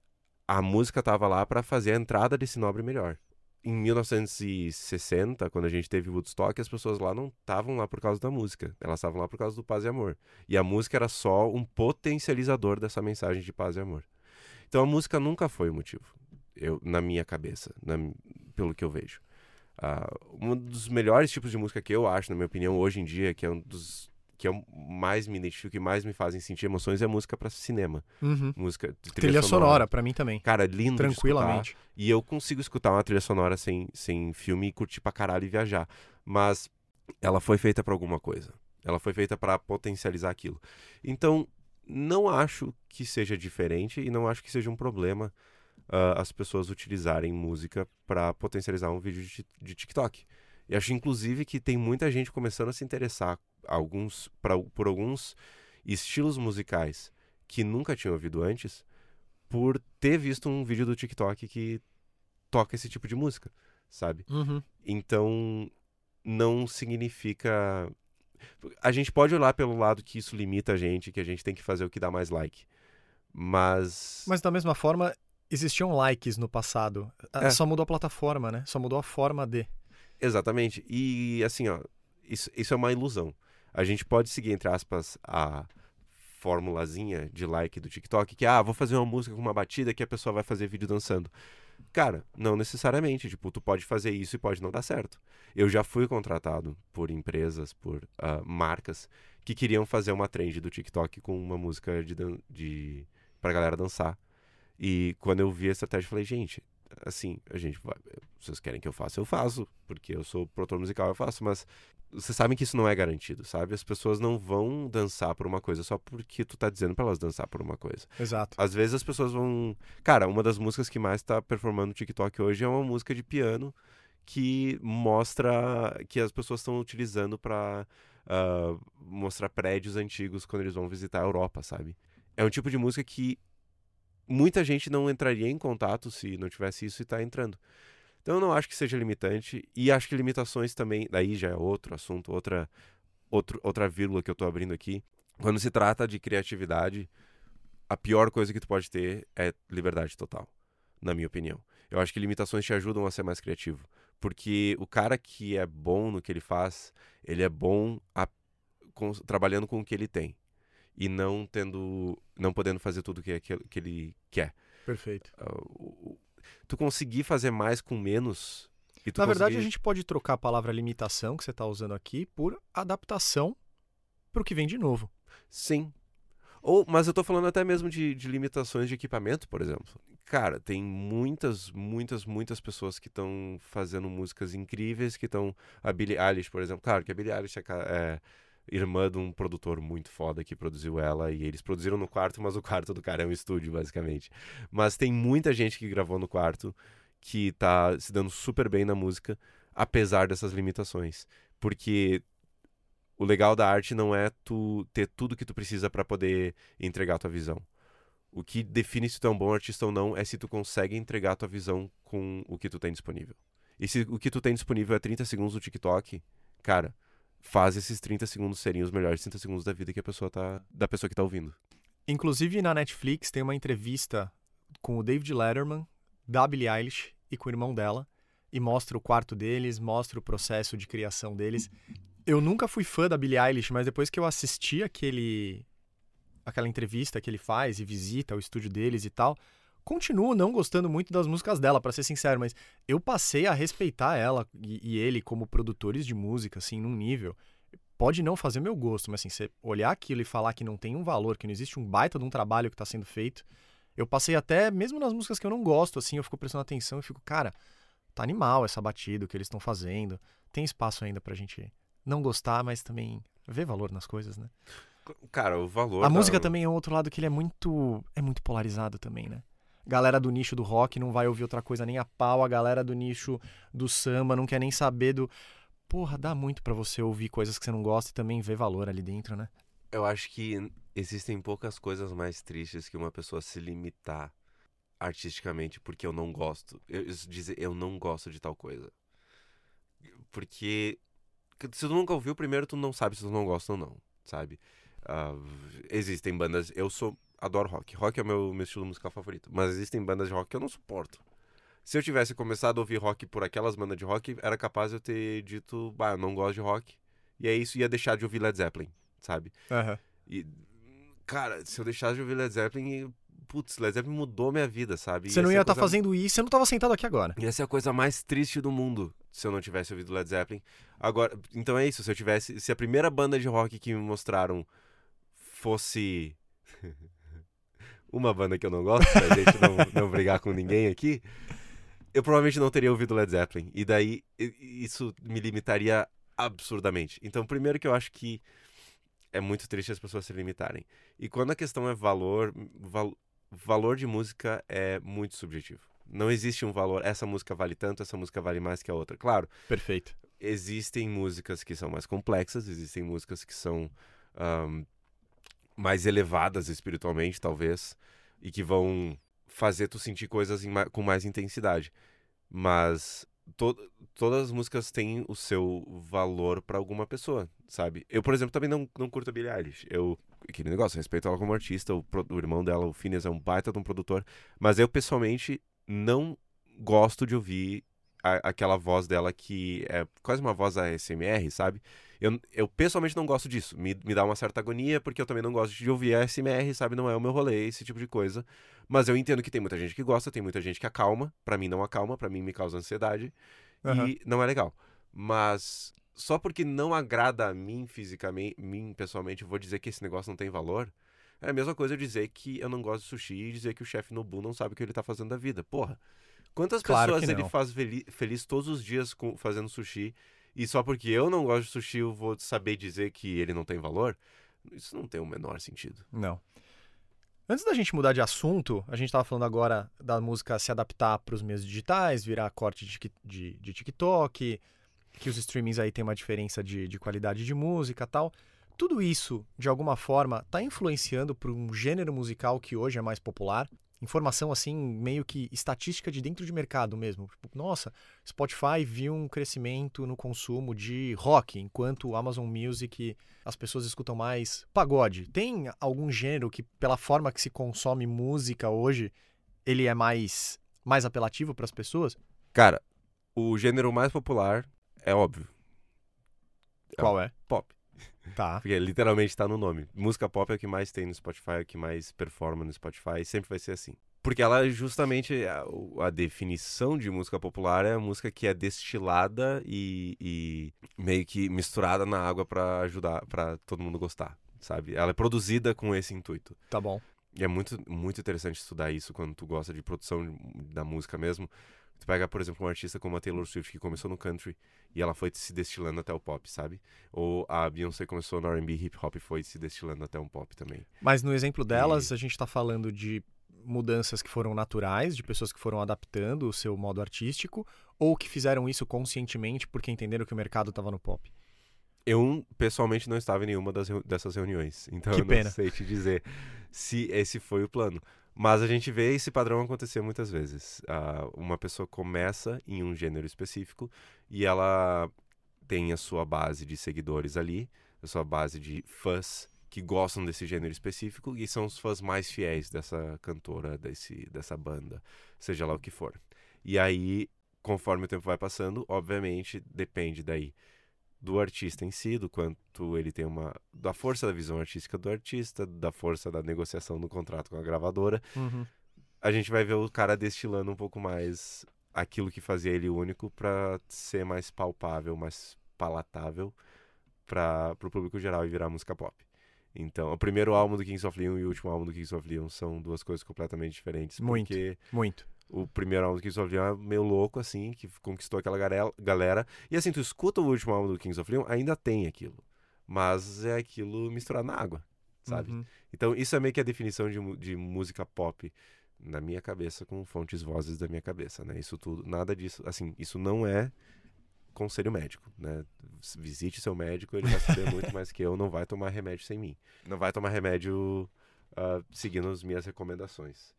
a música estava lá para fazer a entrada desse nobre melhor em 1960, quando a gente teve Woodstock, as pessoas lá não estavam lá por causa da música, elas estavam lá por causa do paz e amor. E a música era só um potencializador dessa mensagem de paz e amor. Então a música nunca foi o motivo, eu, na minha cabeça, na, pelo que eu vejo. Uh, um dos melhores tipos de música que eu acho, na minha opinião, hoje em dia, que é um dos que eu mais me identifico e mais me fazem sentir emoções é música para cinema. Uhum. Música trilha, trilha sonora, sonora para mim também. Cara, lindo Tranquilamente. e eu consigo escutar uma trilha sonora sem, sem filme e curtir pra caralho e viajar. Mas ela foi feita para alguma coisa. Ela foi feita para potencializar aquilo. Então, não acho que seja diferente e não acho que seja um problema uh, as pessoas utilizarem música para potencializar um vídeo de, de TikTok. E acho, inclusive, que tem muita gente começando a se interessar alguns, pra, por alguns estilos musicais que nunca tinham ouvido antes, por ter visto um vídeo do TikTok que toca esse tipo de música, sabe? Uhum. Então, não significa. A gente pode olhar pelo lado que isso limita a gente, que a gente tem que fazer o que dá mais like. Mas. Mas da mesma forma, existiam likes no passado. É. Só mudou a plataforma, né? Só mudou a forma de. Exatamente. E assim, ó, isso, isso é uma ilusão. A gente pode seguir, entre aspas, a formulazinha de like do TikTok, que, ah, vou fazer uma música com uma batida que a pessoa vai fazer vídeo dançando. Cara, não necessariamente. Tipo, tu pode fazer isso e pode não dar certo. Eu já fui contratado por empresas, por uh, marcas, que queriam fazer uma trend do TikTok com uma música de, de pra galera dançar. E quando eu vi a estratégia, eu falei, gente, assim, a gente vai. Vocês querem que eu faça, eu faço, porque eu sou produtor musical, eu faço, mas vocês sabem que isso não é garantido, sabe? As pessoas não vão dançar por uma coisa só porque tu tá dizendo para elas dançar por uma coisa. Exato. Às vezes as pessoas vão. Cara, uma das músicas que mais tá performando no TikTok hoje é uma música de piano que mostra que as pessoas estão utilizando para uh, ah, mostrar prédios antigos quando eles vão visitar a Europa, sabe? É um tipo de música que muita gente não entraria em contato se não tivesse isso e está entrando. Então eu não acho que seja limitante e acho que limitações também, daí já é outro assunto, outra outro, outra vírgula que eu estou abrindo aqui. Quando se trata de criatividade, a pior coisa que tu pode ter é liberdade total, na minha opinião. Eu acho que limitações te ajudam a ser mais criativo, porque o cara que é bom no que ele faz, ele é bom a, com, trabalhando com o que ele tem e não tendo, não podendo fazer tudo que, que, que ele quer. Perfeito. Uh, tu conseguir fazer mais com menos Na verdade, a gente pode trocar a palavra limitação que você está usando aqui por adaptação para o que vem de novo. Sim. Ou, mas eu tô falando até mesmo de, de limitações de equipamento, por exemplo. Cara, tem muitas, muitas, muitas pessoas que estão fazendo músicas incríveis, que estão. A Billie Eilish, por exemplo. Claro que a Billie Eilish é, é irmã de um produtor muito foda que produziu ela e eles produziram no quarto, mas o quarto do cara é um estúdio, basicamente. Mas tem muita gente que gravou no quarto que tá se dando super bem na música, apesar dessas limitações. Porque o legal da arte não é tu ter tudo que tu precisa para poder entregar tua visão. O que define se tu é um bom artista ou não é se tu consegue entregar tua visão com o que tu tem disponível. E se o que tu tem disponível é 30 segundos do TikTok, cara, faz esses 30 segundos serem os melhores 30 segundos da vida que a pessoa tá da pessoa que tá ouvindo. Inclusive na Netflix tem uma entrevista com o David Letterman, da Billie Eilish e com o irmão dela e mostra o quarto deles, mostra o processo de criação deles. Eu nunca fui fã da Billie Eilish, mas depois que eu assisti aquele aquela entrevista que ele faz e visita o estúdio deles e tal, continuo não gostando muito das músicas dela, para ser sincero, mas eu passei a respeitar ela e, e, ele como produtores de música, assim, num nível. Pode não fazer meu gosto, mas assim, você olhar aquilo e falar que não tem um valor, que não existe um baita de um trabalho que está sendo feito. Eu passei até, mesmo nas músicas que eu não gosto, assim, eu fico prestando atenção e fico, cara, tá animal essa batida, o que eles estão fazendo. Tem espaço ainda pra gente não gostar, mas também ver valor nas coisas, né? Cara, o valor. A da... música também é um outro lado que ele é muito. é muito polarizado também, né? Galera do nicho do rock não vai ouvir outra coisa nem a pau, a galera do nicho do samba não quer nem saber do. Porra, dá muito para você ouvir coisas que você não gosta e também ver valor ali dentro, né? Eu acho que existem poucas coisas mais tristes que uma pessoa se limitar artisticamente porque eu não gosto. Eu, dizer eu não gosto de tal coisa. Porque se tu nunca ouviu, primeiro tu não sabe se tu não gosta ou não, sabe? Uh, existem bandas. Eu sou adoro rock. Rock é o meu, meu estilo musical favorito. Mas existem bandas de rock que eu não suporto. Se eu tivesse começado a ouvir rock por aquelas bandas de rock, era capaz de eu ter dito, bah, eu não gosto de rock. E é isso, ia deixar de ouvir Led Zeppelin, sabe? Uhum. E, cara, se eu deixasse de ouvir Led Zeppelin, putz, Led Zeppelin mudou minha vida, sabe? Você não ia estar tá fazendo isso, você não estava sentado aqui agora. Ia ser a coisa mais triste do mundo se eu não tivesse ouvido Led Zeppelin. Agora, então é isso, se eu tivesse, se a primeira banda de rock que me mostraram fosse uma banda que eu não gosto, pra gente não, não brigar com ninguém aqui, eu provavelmente não teria ouvido Led Zeppelin. E daí isso me limitaria absurdamente. Então, primeiro que eu acho que é muito triste as pessoas se limitarem. E quando a questão é valor, val, valor de música é muito subjetivo. Não existe um valor, essa música vale tanto, essa música vale mais que a outra. Claro. Perfeito. Existem músicas que são mais complexas, existem músicas que são um, mais elevadas espiritualmente, talvez, e que vão fazer tu sentir coisas com mais intensidade. Mas to todas as músicas têm o seu valor para alguma pessoa, sabe? Eu, por exemplo, também não, não curto a Billie Eilish. Eu, aquele negócio, respeito ela como artista, o, o irmão dela, o Phineas, é um baita de um produtor, mas eu, pessoalmente, não gosto de ouvir a, aquela voz dela que é quase uma voz ASMR, sabe? Eu, eu pessoalmente não gosto disso. Me, me dá uma certa agonia, porque eu também não gosto de ouvir ASMR, sabe? Não é o meu rolê, esse tipo de coisa. Mas eu entendo que tem muita gente que gosta, tem muita gente que acalma. para mim não acalma, para mim me causa ansiedade. Uhum. E não é legal. Mas só porque não agrada a mim fisicamente, mim pessoalmente, eu vou dizer que esse negócio não tem valor. É a mesma coisa eu dizer que eu não gosto de sushi e dizer que o chefe Nobu não sabe o que ele tá fazendo da vida. Porra. Quantas claro pessoas ele faz feliz todos os dias com, fazendo sushi e só porque eu não gosto de sushi eu vou saber dizer que ele não tem valor? Isso não tem o menor sentido. Não. Antes da gente mudar de assunto, a gente estava falando agora da música se adaptar para os meios digitais, virar corte de, de, de, TikTok, que os streamings aí tem uma diferença de, de qualidade de música tal. Tudo isso, de alguma forma, está influenciando para um gênero musical que hoje é mais popular, informação assim, meio que estatística de dentro de mercado mesmo. Tipo, nossa, Spotify viu um crescimento no consumo de rock, enquanto o Amazon Music as pessoas escutam mais pagode. Tem algum gênero que, pela forma que se consome música hoje, ele é mais, mais apelativo para as pessoas? Cara, o gênero mais popular é óbvio. Qual é? Pop. Tá. Porque literalmente está no nome. Música pop é o que mais tem no Spotify, é o que mais performa no Spotify, sempre vai ser assim. Porque ela justamente, a, a, definição de música popular é a música que é destilada e, e meio que misturada na água para ajudar, para todo mundo gostar, sabe? Ela é produzida com esse intuito. Tá bom. E é muito, muito interessante estudar isso quando tu gosta de produção da música mesmo. Tu pega, por exemplo, um artista como a Taylor Swift, que começou no country e ela foi se destilando até o pop, sabe? Ou a Beyoncé começou no R&B hip hop e foi se destilando até um pop também. Mas no exemplo delas, e... a gente tá falando de mudanças que foram naturais, de pessoas que foram adaptando o seu modo artístico, ou que fizeram isso conscientemente porque entenderam que o mercado estava no pop? Eu, pessoalmente, não estava em nenhuma das, dessas reuniões. Então, que eu não sei te dizer se esse foi o plano. Mas a gente vê esse padrão acontecer muitas vezes. Uh, uma pessoa começa em um gênero específico e ela tem a sua base de seguidores ali, a sua base de fãs que gostam desse gênero específico e são os fãs mais fiéis dessa cantora, desse, dessa banda, seja lá o que for. E aí, conforme o tempo vai passando, obviamente depende daí do artista em si, do quanto ele tem uma. da força da visão artística do artista, da força da negociação do contrato com a gravadora. Uhum. A gente vai ver o cara destilando um pouco mais aquilo que fazia ele único para ser mais palpável, mais palatável para o público geral e virar música pop. Então, o primeiro álbum do Kings of Leon e o último álbum do Kings of Leon são duas coisas completamente diferentes. Muito, porque muito o primeiro álbum do Kings of Leon é meio louco, assim, que conquistou aquela galera. E assim, tu escuta o último álbum do Kings of Leon, ainda tem aquilo. Mas é aquilo misturado na água, sabe? Uhum. Então, isso é meio que a definição de, de música pop na minha cabeça, com fontes vozes da minha cabeça, né? Isso tudo, nada disso, assim, isso não é conselho médico, né? Visite seu médico, ele vai saber muito mais que eu, não vai tomar remédio sem mim. Não vai tomar remédio uh, seguindo as minhas recomendações.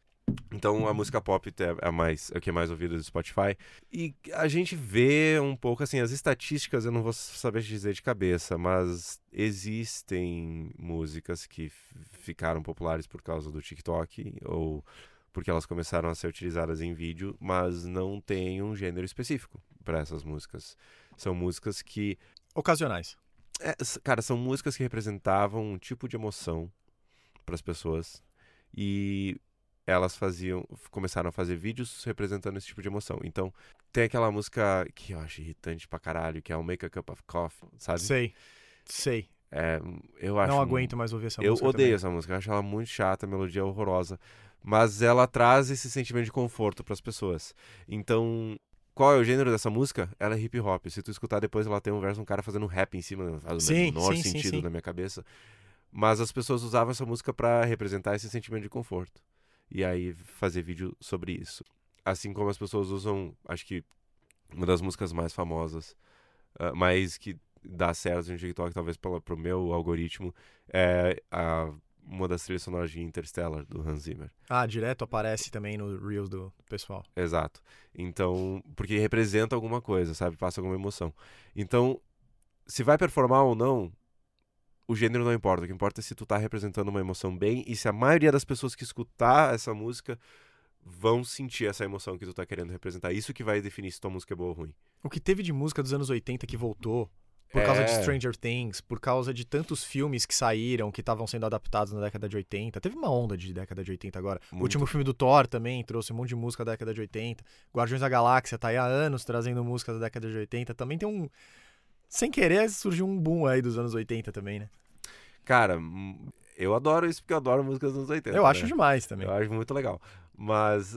Então a música pop é, a mais, é o que é mais ouvido do Spotify. E a gente vê um pouco assim, as estatísticas eu não vou saber dizer de cabeça, mas existem músicas que ficaram populares por causa do TikTok ou porque elas começaram a ser utilizadas em vídeo, mas não tem um gênero específico para essas músicas. São músicas que ocasionais. É, cara, são músicas que representavam um tipo de emoção para as pessoas e elas faziam, começaram a fazer vídeos representando esse tipo de emoção. Então, tem aquela música que eu acho irritante pra caralho, que é o Make a Cup of Coffee, sabe? Sei, sei. É, eu acho... Não aguento mais ouvir essa eu música Eu odeio também. essa música, eu acho ela muito chata, a melodia é horrorosa. Mas ela traz esse sentimento de conforto para as pessoas. Então, qual é o gênero dessa música? Ela é hip hop. Se tu escutar depois, ela tem um verso, um cara fazendo rap em cima, faz o sim, menor sim, sentido sim. na minha cabeça. Mas as pessoas usavam essa música para representar esse sentimento de conforto e aí fazer vídeo sobre isso. Assim como as pessoas usam, acho que uma das músicas mais famosas, uh, mas que dá certo no TikTok, talvez pela, pro meu algoritmo, é a, uma das trilhas sonoras de Interstellar, do Hans Zimmer. Ah, direto aparece também no Reels do pessoal. Exato. Então, porque representa alguma coisa, sabe? Passa alguma emoção. Então, se vai performar ou não, o gênero não importa. O que importa é se tu tá representando uma emoção bem e se a maioria das pessoas que escutar essa música vão sentir essa emoção que tu tá querendo representar. Isso que vai definir se tua música é boa ou ruim. O que teve de música dos anos 80 que voltou por causa é... de Stranger Things, por causa de tantos filmes que saíram, que estavam sendo adaptados na década de 80. Teve uma onda de década de 80 agora. Muito. O último filme do Thor também trouxe um monte de música da década de 80. Guardiões da Galáxia tá aí há anos trazendo música da década de 80. Também tem um. Sem querer surgiu um boom aí dos anos 80 também, né? Cara, hum, eu adoro isso porque eu adoro músicas dos anos 80. Eu né? acho demais também. Eu acho muito legal. Mas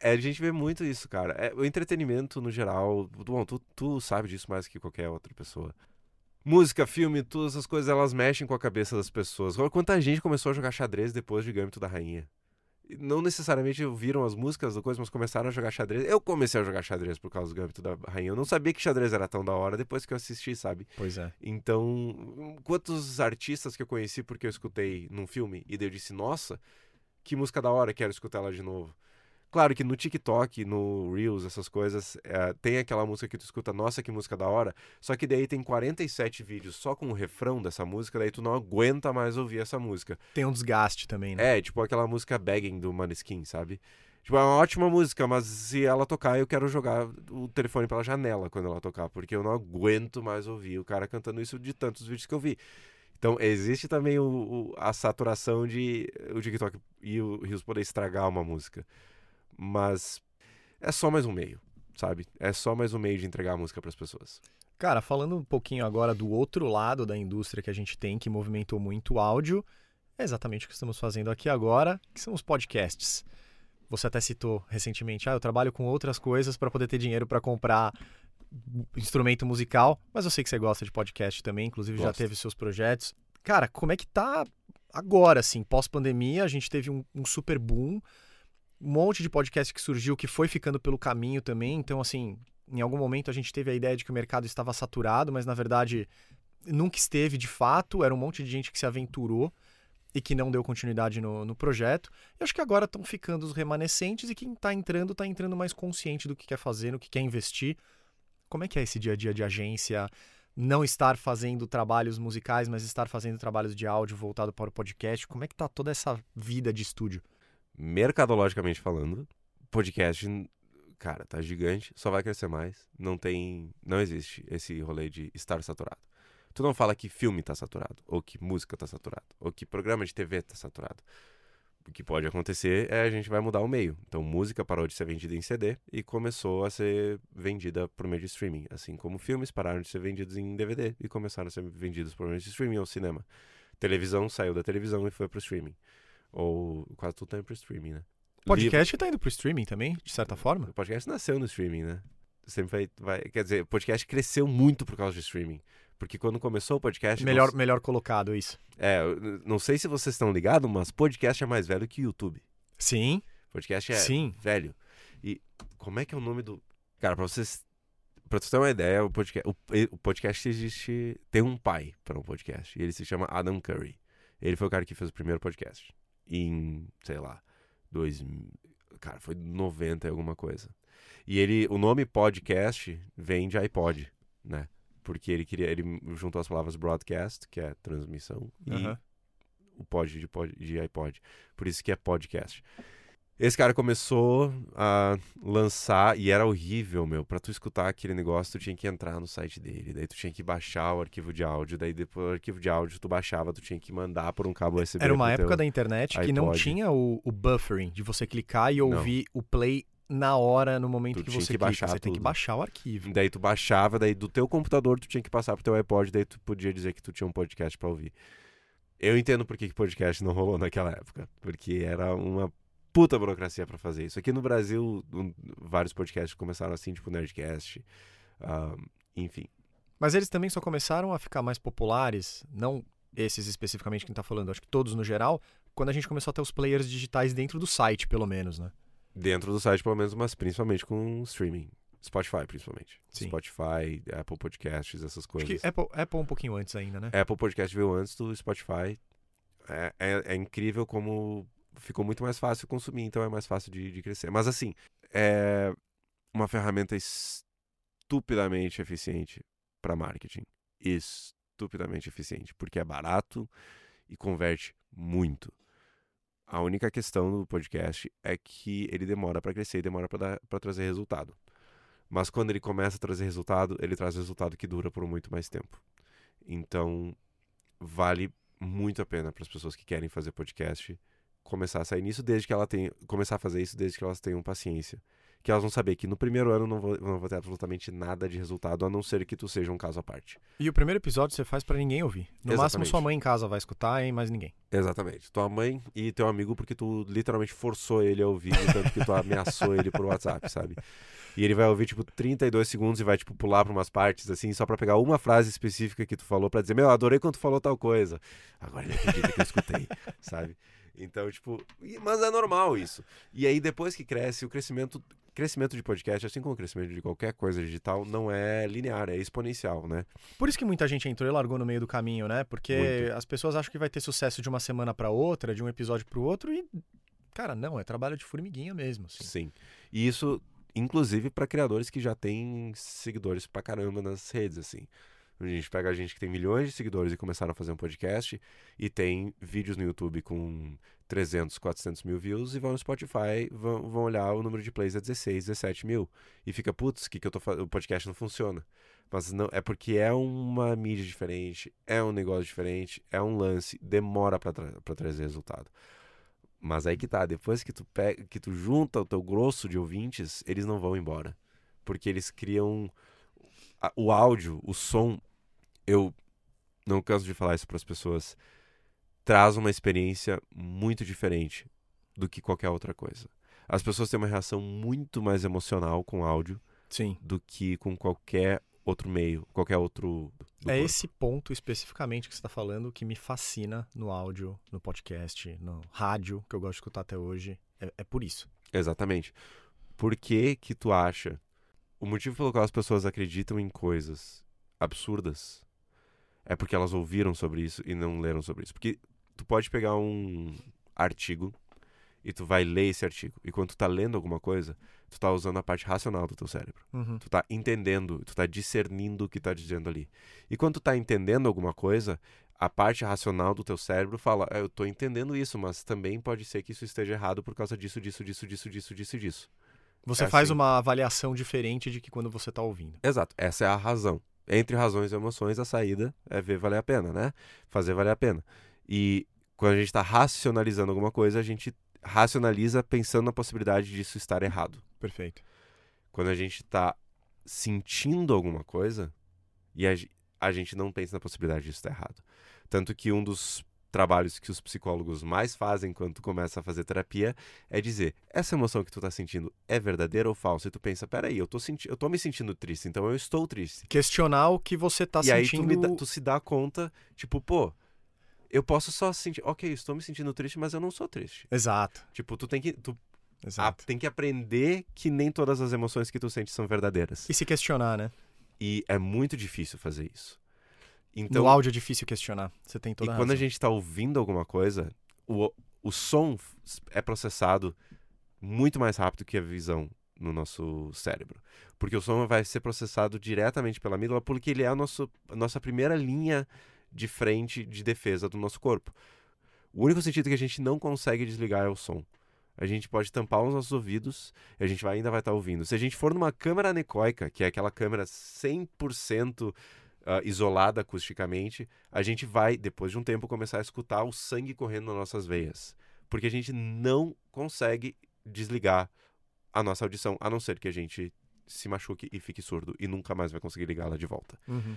é, a gente vê muito isso, cara. É, o entretenimento no geral. Bom, tu, tu sabe disso mais que qualquer outra pessoa. Música, filme, todas essas coisas elas mexem com a cabeça das pessoas. Quanta gente começou a jogar xadrez depois de Gâmbito da Rainha? Não necessariamente ouviram as músicas da coisa, mas começaram a jogar xadrez. Eu comecei a jogar xadrez por causa do Gambito da Rainha. Eu não sabia que xadrez era tão da hora depois que eu assisti, sabe? Pois é. Então, quantos artistas que eu conheci porque eu escutei num filme e daí eu disse, nossa, que música da hora, quero escutar ela de novo. Claro que no TikTok, no Reels, essas coisas, é, tem aquela música que tu escuta, nossa, que música da hora. Só que daí tem 47 vídeos só com o refrão dessa música, daí tu não aguenta mais ouvir essa música. Tem um desgaste também, né? É, tipo aquela música Begging do Maneskin, sabe? Tipo, é uma ótima música, mas se ela tocar, eu quero jogar o telefone pela janela quando ela tocar, porque eu não aguento mais ouvir o cara cantando isso de tantos vídeos que eu vi. Então, existe também o, o, a saturação de o TikTok e o Rios poder estragar uma música. Mas é só mais um meio, sabe? É só mais um meio de entregar a música para as pessoas. Cara, falando um pouquinho agora do outro lado da indústria que a gente tem, que movimentou muito o áudio, é exatamente o que estamos fazendo aqui agora, que são os podcasts. Você até citou recentemente, ah, eu trabalho com outras coisas para poder ter dinheiro para comprar instrumento musical, mas eu sei que você gosta de podcast também, inclusive Gosto. já teve seus projetos. Cara, como é que tá agora, assim, pós-pandemia? A gente teve um, um, super boom, um monte de podcast que surgiu que foi ficando pelo caminho também. Então, assim, em algum momento a gente teve a ideia de que o mercado estava saturado, mas na verdade nunca esteve de fato. Era um monte de gente que se aventurou e que não deu continuidade no, no projeto. E acho que agora estão ficando os remanescentes e quem está entrando, está entrando mais consciente do que quer fazer, no que quer investir. Como é que é esse dia a dia de agência? Não estar fazendo trabalhos musicais, mas estar fazendo trabalhos de áudio voltado para o podcast. Como é que tá toda essa vida de estúdio? Mercadologicamente falando, podcast, cara, tá gigante, só vai crescer mais. Não tem, não existe esse rolê de estar saturado. Tu não fala que filme tá saturado, ou que música tá saturado, ou que programa de TV tá saturado. O que pode acontecer é a gente vai mudar o meio. Então, música parou de ser vendida em CD e começou a ser vendida por meio de streaming. Assim como filmes pararam de ser vendidos em DVD e começaram a ser vendidos por meio de streaming ou cinema. Televisão saiu da televisão e foi pro streaming. Ou quase tudo tá indo pro streaming, né? Podcast Livro... tá indo pro streaming também, de certa forma? O podcast nasceu no streaming, né? Sempre vai, vai. Quer dizer, o podcast cresceu muito por causa de streaming. Porque quando começou o podcast. Melhor, melhor colocado, isso. É, não sei se vocês estão ligados, mas podcast é mais velho que YouTube. Sim. Podcast é Sim. velho. E como é que é o nome do. Cara, pra vocês. Pra você ter uma ideia, o podcast, o, o podcast existe. Tem um pai para um podcast. E ele se chama Adam Curry. Ele foi o cara que fez o primeiro podcast. Em, sei lá, dois. Cara, foi 90 e alguma coisa. E ele. O nome podcast vem de iPod, né? porque ele queria ele juntou as palavras broadcast que é transmissão uhum. e o pod de, pod de iPod por isso que é podcast esse cara começou a lançar e era horrível meu para tu escutar aquele negócio tu tinha que entrar no site dele daí tu tinha que baixar o arquivo de áudio daí depois o arquivo de áudio tu baixava tu tinha que mandar por um cabo USB era uma época da internet que não tinha o, o, buffering de você clicar e ouvir não. o play na hora, no momento tu que você que baixar você tudo. tem que baixar o arquivo. Daí tu baixava, daí do teu computador tu tinha que passar pro teu iPod, daí tu podia dizer que tu tinha um podcast para ouvir. Eu entendo por que podcast não rolou naquela época, porque era uma puta burocracia para fazer isso. Aqui no Brasil, um, vários podcasts começaram assim, tipo Nerdcast, enfim. Mas eles também só começaram a ficar mais populares, não esses especificamente que a gente tá falando, acho que todos no geral, quando a gente começou a ter os players digitais dentro do site, pelo menos, né? Dentro do site, pelo menos, mas principalmente com streaming. Spotify, principalmente. Sim. Spotify, Apple Podcasts, essas coisas. Acho que Apple, Apple um pouquinho antes ainda, né? Apple Podcast veio antes do Spotify. É, é, é, incrível como ficou muito mais fácil consumir, então é mais fácil de, de crescer. Mas assim, é uma ferramenta estupidamente eficiente para marketing. Estupidamente eficiente, porque é barato e converte muito. A única questão do podcast é que ele demora para crescer e demora para trazer resultado. Mas quando ele começa a trazer resultado, ele traz resultado que dura por muito mais tempo. Então, vale muito a pena para as pessoas que querem fazer podcast começar a sair nisso desde que ela tenha começar a fazer isso desde que elas tenham paciência que elas vão saber que no primeiro ano não vou, não vou ter absolutamente nada de resultado, a não ser que tu seja um caso à parte. E o primeiro episódio você faz para ninguém ouvir. No Exatamente. máximo sua mãe em casa vai escutar, e mais ninguém. Exatamente. Tua mãe e teu amigo, porque tu literalmente forçou ele a ouvir, tanto que tu ameaçou ele por WhatsApp, sabe? E ele vai ouvir, tipo, 32 segundos e vai, tipo, pular pra umas partes, assim, só pra pegar uma frase específica que tu falou pra dizer, meu, adorei quando tu falou tal coisa. Agora ele acredita que eu escutei, sabe? Então, tipo, mas é normal isso. E aí, depois que cresce, o crescimento crescimento de podcast, assim como o crescimento de qualquer coisa digital, não é linear, é exponencial, né? Por isso que muita gente entrou e largou no meio do caminho, né? Porque Muito. as pessoas acham que vai ter sucesso de uma semana para outra, de um episódio para o outro e cara, não, é trabalho de formiguinha mesmo, assim. Sim. E isso inclusive para criadores que já têm seguidores pra caramba nas redes, assim. A gente pega a gente que tem milhões de seguidores e começaram a fazer um podcast e tem vídeos no YouTube com 300, 400 mil views e vão no Spotify, vão, vão olhar o número de plays é 16, 17 mil. E fica, putz, que que eu tô o podcast não funciona. Mas não, é porque é uma mídia diferente, é um negócio diferente, é um lance, demora para tra trazer resultado. Mas aí que tá, depois que tu, pega, que tu junta o teu grosso de ouvintes, eles não vão embora. Porque eles criam o áudio, o som, eu não canso de falar isso para as pessoas, traz uma experiência muito diferente do que qualquer outra coisa. As pessoas têm uma reação muito mais emocional com áudio Sim. do que com qualquer outro meio, qualquer outro. É corpo. esse ponto especificamente que você está falando que me fascina no áudio, no podcast, no rádio, que eu gosto de escutar até hoje. É, é por isso. Exatamente. Por que que tu acha o motivo pelo qual as pessoas acreditam em coisas absurdas é porque elas ouviram sobre isso e não leram sobre isso. Porque tu pode pegar um artigo e tu vai ler esse artigo. E quando tu tá lendo alguma coisa, tu tá usando a parte racional do teu cérebro. Uhum. Tu tá entendendo, tu tá discernindo o que tá dizendo ali. E quando tu tá entendendo alguma coisa, a parte racional do teu cérebro fala, é, eu tô entendendo isso, mas também pode ser que isso esteja errado por causa disso, disso, disso, disso, disso, disso, disso. Você é faz assim. uma avaliação diferente de que quando você está ouvindo. Exato, essa é a razão. Entre razões e emoções, a saída é ver valer a pena, né? Fazer valer a pena. E quando a gente está racionalizando alguma coisa, a gente racionaliza pensando na possibilidade disso estar errado. Perfeito. Quando a gente está sentindo alguma coisa e a, a gente não pensa na possibilidade disso estar errado. Tanto que um dos trabalhos que os psicólogos mais fazem quando tu começa a fazer terapia é dizer, essa emoção que tu tá sentindo é verdadeira ou falsa? E tu pensa, peraí, eu tô, senti eu tô me sentindo triste, então eu estou triste. Questionar o que você tá e sentindo. E aí tu, tu se dá conta, tipo, pô, eu posso só sentir, ok, estou me sentindo triste, mas eu não sou triste. Exato. Tipo, tu tem que. Tu. A, tem que aprender que nem todas as emoções que tu sente são verdadeiras. E se questionar, né? E é muito difícil fazer isso. Então, no áudio é difícil questionar. Você tem toda E a quando a gente está ouvindo alguma coisa, o, o som é processado muito mais rápido que a visão no nosso cérebro. Porque o som vai ser processado diretamente pela amígdala, porque ele é a, nosso, a nossa primeira linha de frente de defesa do nosso corpo. O único sentido que a gente não consegue desligar é o som. A gente pode tampar os nossos ouvidos e a gente vai, ainda vai estar tá ouvindo. Se a gente for numa câmera anecoica, que é aquela câmera 100% uh, isolada acusticamente, a gente vai, depois de um tempo, começar a escutar o sangue correndo nas nossas veias. Porque a gente não consegue desligar a nossa audição, a não ser que a gente se machuque e fique surdo e nunca mais vai conseguir ligá-la de volta. Uhum.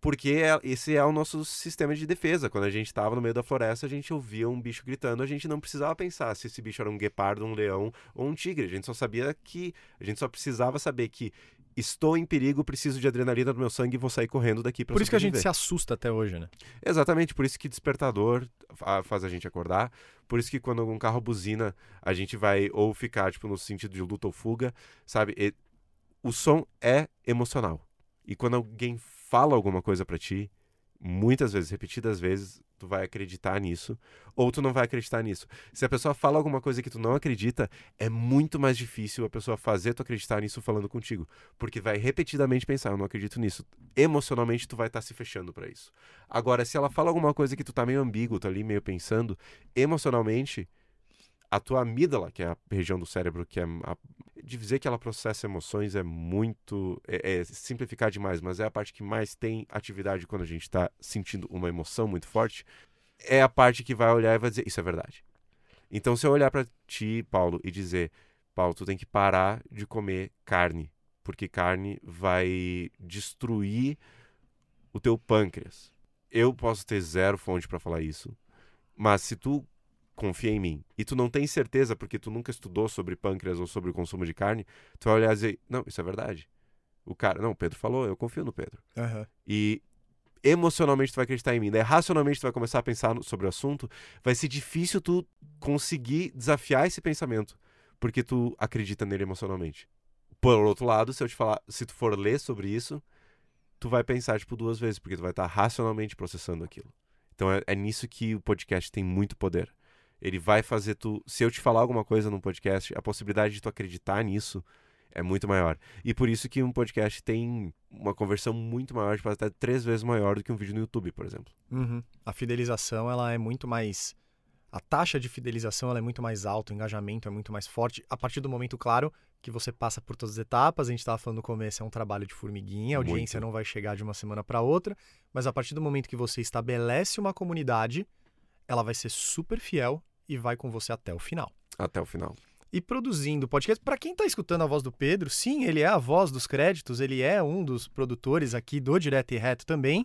Porque é, esse é o nosso sistema de defesa. Quando a gente estava no meio da floresta, a gente ouvia um bicho gritando, a gente não precisava pensar se esse bicho era um guepardo, um leão ou um tigre. A gente só sabia que. A gente só precisava saber que estou em perigo, preciso de adrenalina no meu sangue e vou sair correndo daqui para Por isso que a gente se assusta até hoje, né? Exatamente, por isso que despertador faz a gente acordar, por isso que quando algum carro buzina, a gente vai ou ficar tipo no sentido de luta ou fuga, sabe? E, o som é emocional. E quando alguém fala alguma coisa para ti, muitas vezes, repetidas vezes, tu vai acreditar nisso, ou tu não vai acreditar nisso. Se a pessoa fala alguma coisa que tu não acredita, é muito mais difícil a pessoa fazer tu acreditar nisso falando contigo, porque vai repetidamente pensar, eu não acredito nisso. Emocionalmente tu vai estar tá se fechando para isso. Agora, se ela fala alguma coisa que tu tá meio ambíguo, tá ali meio pensando, emocionalmente a tua amígdala, que é a região do cérebro que é a, dizer que ela processa emoções é muito é, é, simplificar demais, mas é a parte que mais tem atividade quando a gente está sentindo uma emoção muito forte. É a parte que vai olhar e vai dizer isso é verdade. Então, se eu olhar para ti, Paulo, e dizer, Paulo, tu tem que parar de comer carne, porque carne vai destruir o teu pâncreas. Eu posso ter zero fonte para falar isso, mas se tu confia em mim, e tu não tem certeza porque tu nunca estudou sobre pâncreas ou sobre o consumo de carne, tu vai olhar e dizer, não, isso é verdade. O cara, não, o Pedro falou, eu confio no Pedro. Uhum. E emocionalmente tu vai acreditar em mim, daí racionalmente tu vai começar a pensar sobre o assunto, vai ser difícil tu conseguir desafiar esse pensamento, porque tu acredita nele emocionalmente. Por outro lado, se eu te falar, se tu for ler sobre isso, tu vai pensar tipo duas vezes, porque tu vai estar racionalmente processando aquilo. Então é, é nisso que o podcast tem muito poder. Ele vai fazer tu. Se eu te falar alguma coisa num podcast, a possibilidade de tu acreditar nisso É muito maior. E por isso que um podcast tem uma conversão muito maior, tipo, até três vezes maior do que um vídeo no YouTube, por exemplo. Uhum. A fidelização, ela é muito mais... A taxa de fidelização ela é muito mais alta, o engajamento é muito mais forte. A partir do momento, claro, que você passa por todas as etapas, a gente estava falando no começo, é um trabalho de formiguinha, a audiência Muito. não vai chegar de uma semana para outra, mas a partir do momento que você estabelece uma comunidade, ela vai ser super fiel e vai com você até o final. Até o final. E produzindo podcast, para quem está escutando a voz do Pedro, sim, ele é a voz dos créditos, ele é um dos produtores aqui do Direto e Reto também,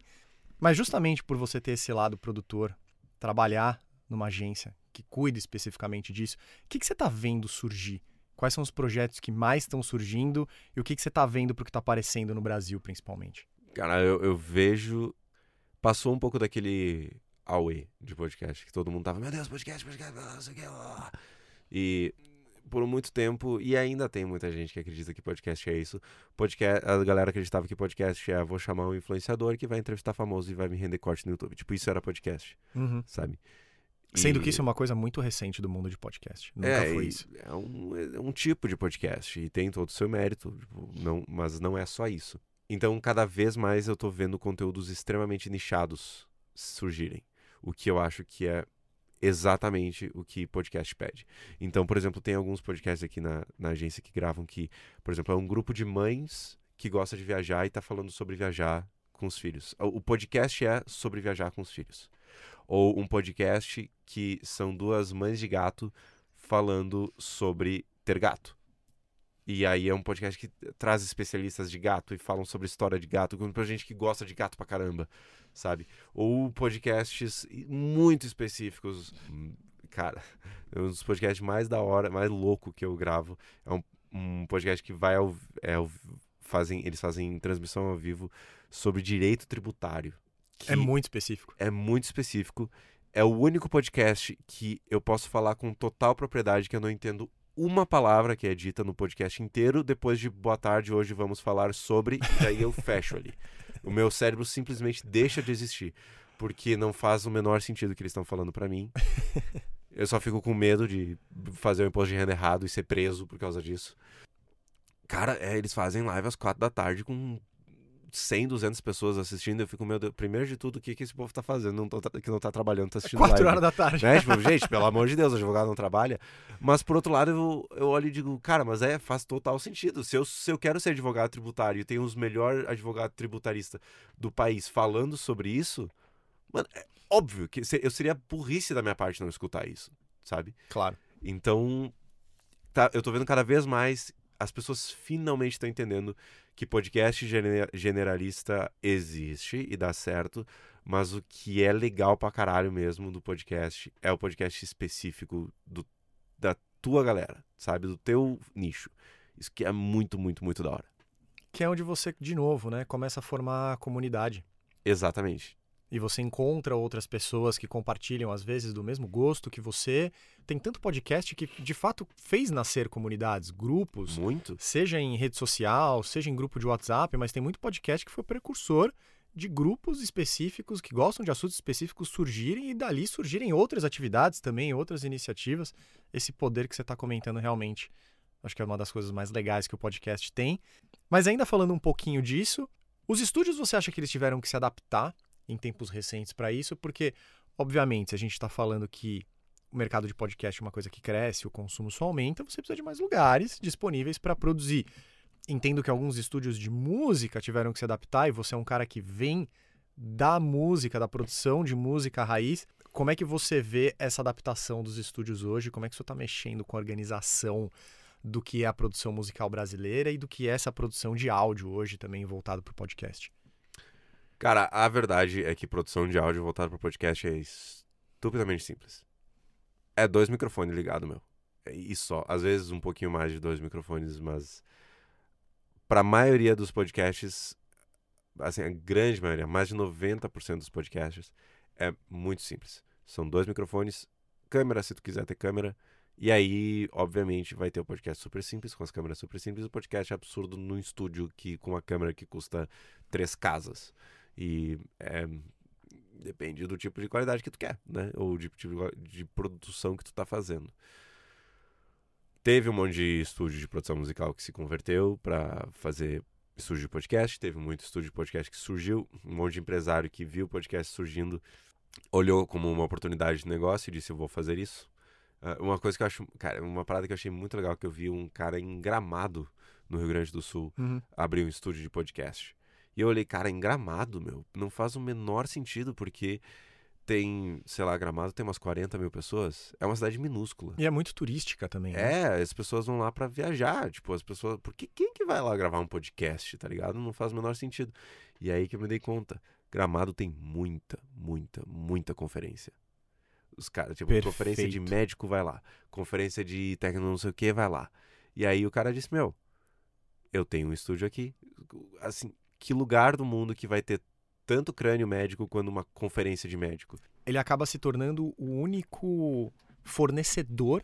mas justamente por você ter esse lado produtor, trabalhar numa agência que cuida especificamente disso, o que, que você está vendo surgir? Quais são os projetos que mais estão surgindo e o que, que você está vendo para o que está aparecendo no Brasil, principalmente? Cara, eu, eu vejo. Passou um pouco daquele auê de podcast, que todo mundo tava, meu Deus, podcast, podcast, não sei o que. blá." E por muito tempo, e ainda tem muita gente que acredita que podcast é isso. Podcast, a galera acreditava que podcast é vou chamar um influenciador que vai entrevistar famoso e vai me render corte no YouTube. Tipo, isso era podcast, sabe? Sendo E- que isso é uma coisa muito recente do mundo de podcast. Nunca é, foi isso. É um, é um tipo de podcast e tem todo o seu mérito, tipo, não, mas não é só isso. Então, cada vez mais eu tô vendo conteúdos extremamente nichados surgirem. O que eu acho que é exatamente o que podcast pede. Então, por exemplo, tem alguns podcasts aqui na, na agência que gravam que, por exemplo, é um grupo de mães que gosta de viajar e tá falando sobre viajar com os filhos. O podcast é sobre viajar com os filhos. Ou um podcast que são duas mães de gato falando sobre ter gato. E aí é um podcast que traz especialistas de gato e falam sobre história de gato, pra gente que gosta de gato pra caramba, sabe? Ou podcasts muito específicos. Cara, é um dos podcasts mais da hora, mais louco que eu gravo. É um, um podcast que vai ao, é ao- fazem, eles fazem transmissão ao vivo sobre direito tributário. É muito específico. é muito específico. É o único podcast que eu posso falar com total propriedade que eu não entendo uma palavra que é dita no podcast inteiro. Depois de boa tarde, hoje vamos falar sobre, e daí eu fecho ali. O meu cérebro simplesmente deixa de existir, porque não faz o menor sentido o que eles estão falando pra mim. Eu só fico com medo de fazer o imposto de renda errado e ser preso por causa disso. Cara, é, eles fazem live às quatro da tarde com 100, 200 pessoas assistindo. Eu fico, meu Deus, primeiro de tudo, o que, que esse povo tá fazendo? Não tô que não tá trabalhando, tá assistindo Quatro live. horas da tarde. Né? Tipo, gente, pelo amor de Deus, o advogado não trabalha. Mas por outro lado, eu, eu olho e digo, cara, mas é, faz total sentido. Se eu, se eu quero ser advogado tributário e tenho os melhores advogados tributaristas do país falando sobre isso, mano, é óbvio que eu seria burrice da minha parte não escutar isso, sabe? Claro. Então, tá, eu tô vendo cada vez mais as pessoas finalmente estão entendendo que podcast gene- generalista existe e dá certo, mas o que é legal pra caralho mesmo do podcast é o podcast específico do, da tua galera, sabe? Do teu nicho. Isso que é muito, muito, muito da hora. Que é onde você, de novo, né, começa a formar comunidade. Exatamente. E você encontra outras pessoas que compartilham, às vezes, do mesmo gosto que você. Tem tanto podcast que, de fato, fez nascer comunidades, grupos, Muito. seja em rede social, seja em grupo de WhatsApp, mas tem muito podcast que foi precursor de grupos específicos que gostam de assuntos específicos surgirem e dali surgirem outras atividades também, outras iniciativas. Esse poder que você está comentando realmente, acho que é uma das coisas mais legais que o podcast tem. Mas ainda falando um pouquinho disso, os estúdios você acha que eles tiveram que se adaptar em tempos recentes para isso? Porque, obviamente, se a gente está falando que o mercado de podcast é uma coisa que cresce, o consumo só aumenta, você precisa de mais lugares disponíveis para produzir. Entendo que alguns estúdios de música tiveram que se adaptar e você é um cara que vem da música, da produção de música raiz. Como é que você vê essa adaptação dos estúdios hoje? Como é que você está mexendo com a organização do que é a produção musical brasileira e do que é essa produção de áudio hoje também voltado para o podcast? Cara, a verdade é que produção de áudio voltada para podcast é estupidamente simples. É dois microfones ligados, meu. É E só. Às vezes um pouquinho mais de dois microfones, mas. Pra maioria dos podcasts, assim, a grande maioria, mais de 90% dos podcasts, é muito simples. São dois microfones, câmera, se tu quiser ter câmera. E aí, obviamente, vai ter o podcast super simples, com as câmeras super simples, o podcast absurdo num estúdio que, com uma câmera que custa três casas. E é, depende do tipo de qualidade que tu quer, né? Ou de tipo de, produção que tu tá fazendo. Teve um monte de estúdio de produção musical que se converteu para fazer estúdio de podcast, teve muito estúdio de podcast que surgiu, um monte de empresário que viu o podcast surgindo, olhou como uma oportunidade de negócio e disse: Eu vou fazer isso. Uh, uma coisa que eu acho, cara, uma parada que eu achei muito legal que eu vi um cara em Gramado, no Rio Grande do Sul, Uhum. abrir um estúdio de podcast. E eu olhei, cara, em Gramado, meu, não faz o menor sentido, porque tem, sei lá, Gramado tem umas 40 mil pessoas, é uma cidade minúscula. E é muito turística também. né? É, as pessoas vão lá pra viajar, tipo, as pessoas, porque quem que vai lá gravar um podcast, tá ligado? Não faz o menor sentido. E aí que eu me dei conta, Gramado tem muita, muita, muita conferência. Os caras, tipo, Perfeito. conferência de médico vai lá, conferência de técnico não sei o que vai lá. E aí o cara disse, meu, eu tenho um estúdio aqui, assim, que lugar do mundo que vai ter tanto crânio médico quanto uma conferência de médico? Ele acaba se tornando o único fornecedor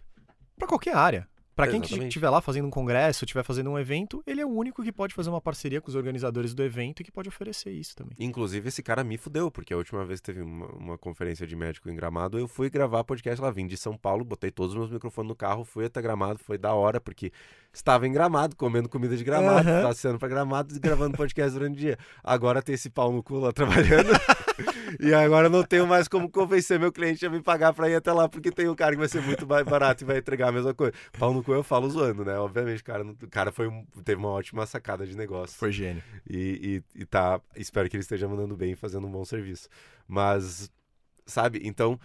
para qualquer área. Para quem estiver lá fazendo um congresso, estiver fazendo um evento, ele é o único que pode fazer uma parceria com os organizadores do evento e que pode oferecer isso também. Inclusive, esse cara me fudeu, porque a última vez que teve uma, uma conferência de médico em Gramado, eu fui gravar podcast lá, vim de São Paulo, botei todos os meus microfones no carro, fui até Gramado, foi da hora, porque estava em Gramado, comendo comida de Gramado, Aham. passeando pra Gramado e gravando podcast durante o dia. Agora tem esse pau no cu lá trabalhando, e agora eu não tenho mais como convencer meu cliente a me pagar pra ir até lá, porque tem um cara que vai ser muito mais barato e vai entregar a mesma coisa. Pau no cu eu falo zoando, né? Obviamente, o cara, o cara foi um- teve uma ótima sacada de negócio. Foi gênio. E, e, e tá. Espero que ele esteja mandando bem e fazendo um bom serviço. Mas, sabe? Então,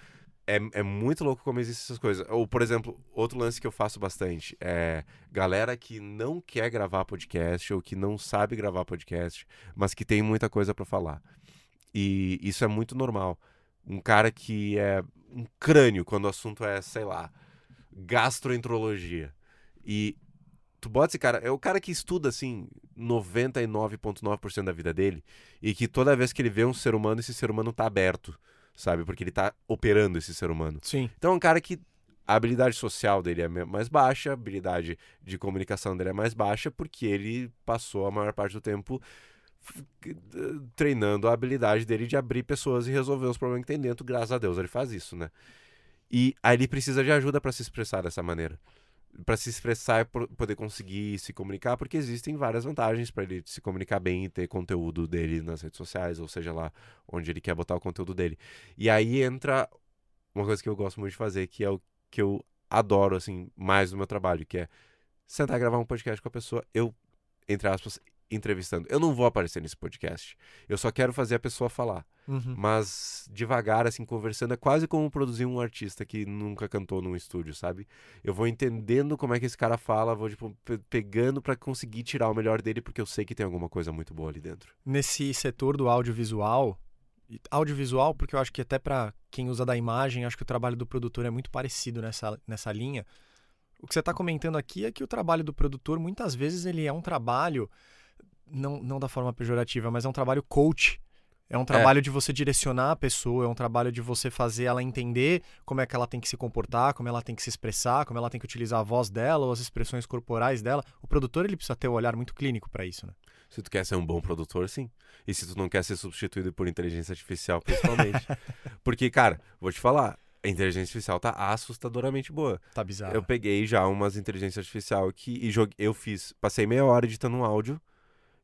é, é muito louco como existem essas coisas. Ou, por exemplo, outro lance que eu faço bastante é galera que não quer gravar podcast ou que não sabe gravar podcast, mas que tem muita coisa pra falar. E isso é muito normal. Um cara que é um crânio quando o assunto é, sei lá, gastroenterologia. E tu bota esse cara, é o cara que estuda assim 99,9% da vida dele e que toda vez que ele vê um ser humano, esse ser humano tá aberto, sabe? Porque ele tá operando esse ser humano. Sim. Então é um cara que a habilidade social dele é mais baixa, a habilidade de comunicação dele é mais baixa, porque ele passou a maior parte do tempo treinando a habilidade dele de abrir pessoas e resolver os problemas que tem dentro. Graças a Deus ele faz isso, né? E aí ele precisa de ajuda para se expressar dessa maneira. Para se expressar e po- poder conseguir se comunicar, porque existem várias vantagens para ele se comunicar bem e ter conteúdo dele nas redes sociais, ou seja lá onde ele quer botar o conteúdo dele. E aí entra uma coisa que eu gosto muito de fazer, que é o que eu adoro, assim, mais no meu trabalho, que é sentar e gravar um podcast com a pessoa, eu, entre aspas, entrevistando. Eu não vou aparecer nesse podcast. Eu só quero fazer a pessoa falar. Uhum. Mas devagar, assim, conversando, é quase como produzir um artista que nunca cantou num estúdio, sabe? Eu vou entendendo como é que esse cara fala, vou, tipo, pe- pegando pra conseguir tirar o melhor dele, porque eu sei que tem alguma coisa muito boa ali dentro. Nesse setor do audiovisual, audiovisual, porque eu acho que até para quem usa da imagem, acho que o trabalho do produtor é muito parecido nessa, nessa linha. O que você está comentando aqui é que o trabalho do produtor, muitas vezes, ele é um trabalho, não, não da forma pejorativa, mas é um trabalho coach. É um trabalho de você direcionar a pessoa, é um trabalho de você fazer ela entender como é que ela tem que se comportar, como ela tem que se expressar, como ela tem que utilizar a voz dela ou as expressões corporais dela. O produtor ele precisa ter um olhar muito clínico para isso, né? Se tu quer ser um bom produtor, sim. E se tu não quer ser substituído por inteligência artificial, principalmente. Porque, cara, vou te falar, a inteligência artificial tá assustadoramente boa. Tá bizarro. Eu peguei já umas inteligência artificial que e joguei, eu fiz, passei meia hora editando um áudio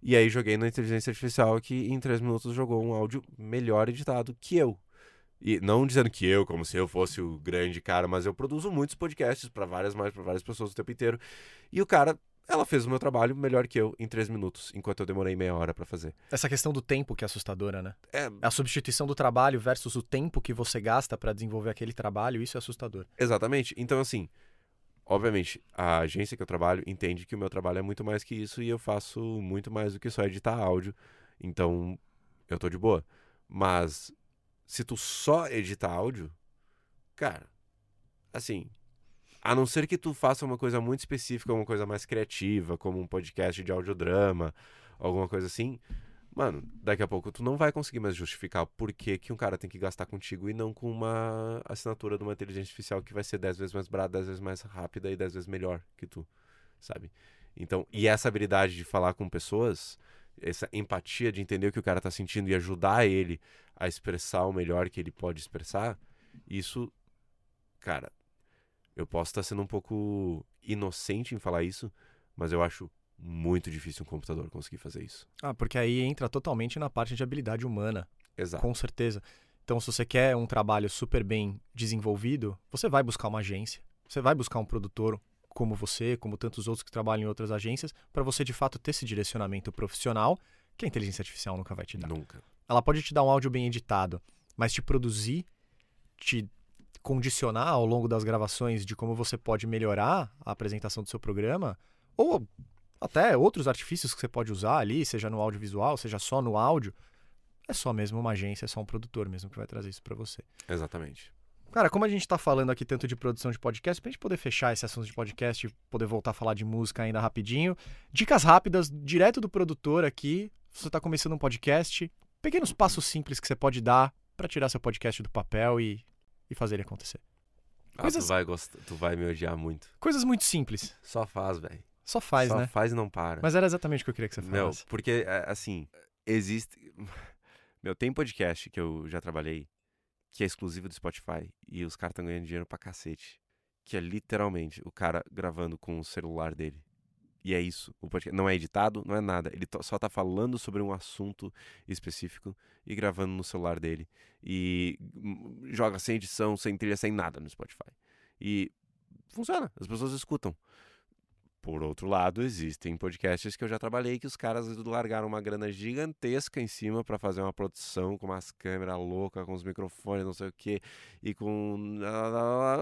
e aí joguei na inteligência artificial que em três minutos jogou um áudio melhor editado que eu. E não dizendo que eu, como se eu fosse o grande cara, mas eu produzo muitos podcasts para várias mais para várias pessoas o tempo inteiro. E o cara, ela fez o meu trabalho melhor que eu em três minutos, enquanto eu demorei meia hora para fazer. Essa questão do tempo que é assustadora, né? É, A substituição do trabalho versus o tempo que você gasta para desenvolver aquele trabalho, isso é assustador. Exatamente. Então, assim, obviamente, a agência que eu trabalho entende que o meu trabalho é muito mais que isso e eu faço muito mais do que só editar áudio. Então, eu tô de boa. Mas, se tu só edita áudio, cara, assim, a não ser que tu faça uma coisa muito específica, uma coisa mais criativa, como um podcast de audiodrama, alguma coisa assim, mano, daqui a pouco tu não vai conseguir mais justificar por que, que um cara tem que gastar contigo e não com uma assinatura de uma inteligência artificial que vai ser 10 vezes mais barata, 10 vezes mais rápida e 10 vezes melhor que tu, sabe? Então, e essa habilidade de falar com pessoas, essa empatia de entender o que o cara tá sentindo e ajudar ele a expressar o melhor que ele pode expressar, isso, cara, Eu posso estar sendo um pouco inocente em falar isso, mas eu acho muito difícil um computador conseguir fazer isso. Ah, porque aí entra totalmente na parte de habilidade humana. Exato. Com certeza. Então, se você quer um trabalho super bem desenvolvido, você vai buscar uma agência. Você vai buscar um produtor como você, como tantos outros que trabalham em outras agências, para você de fato ter esse direcionamento profissional que a inteligência artificial nunca vai te dar. Nunca. Ela pode te dar um áudio bem editado, mas te produzir, te condicionar ao longo das gravações de como você pode melhorar a apresentação do seu programa, ou até outros artifícios que você pode usar ali, seja no audiovisual, seja só no áudio, é só mesmo uma agência, é só um produtor mesmo que vai trazer isso para você. Exatamente. Cara, como a gente tá falando aqui tanto de produção de podcast, pra gente poder fechar esse assunto de podcast e poder voltar a falar de música ainda rapidinho, dicas rápidas, direto do produtor aqui. Você tá começando um podcast, pequenos passos simples que você pode dar para tirar seu podcast do papel e, e fazer ele acontecer. Ah, Coisas- tu, vai gostar, tu vai me odiar muito. Coisas muito simples. Só faz, velho. Só faz, Só né? faz e não para. Mas era exatamente o que eu queria que você falasse. porque, é, assim, existe. Meu, tem podcast que eu já trabalhei que é exclusivo do Spotify e os caras estão ganhando dinheiro pra cacete. Que é literalmente o cara gravando com o celular dele. E é isso. O podcast não é editado, não é nada. Ele só tá falando sobre um assunto específico e gravando no celular dele. E joga sem edição, sem trilha, sem nada no Spotify. E funciona, as pessoas escutam. Por outro lado, existem podcasts que eu já trabalhei que os caras largaram uma grana gigantesca em cima pra fazer uma produção com umas câmeras loucas, com os microfones, não sei o que, e com.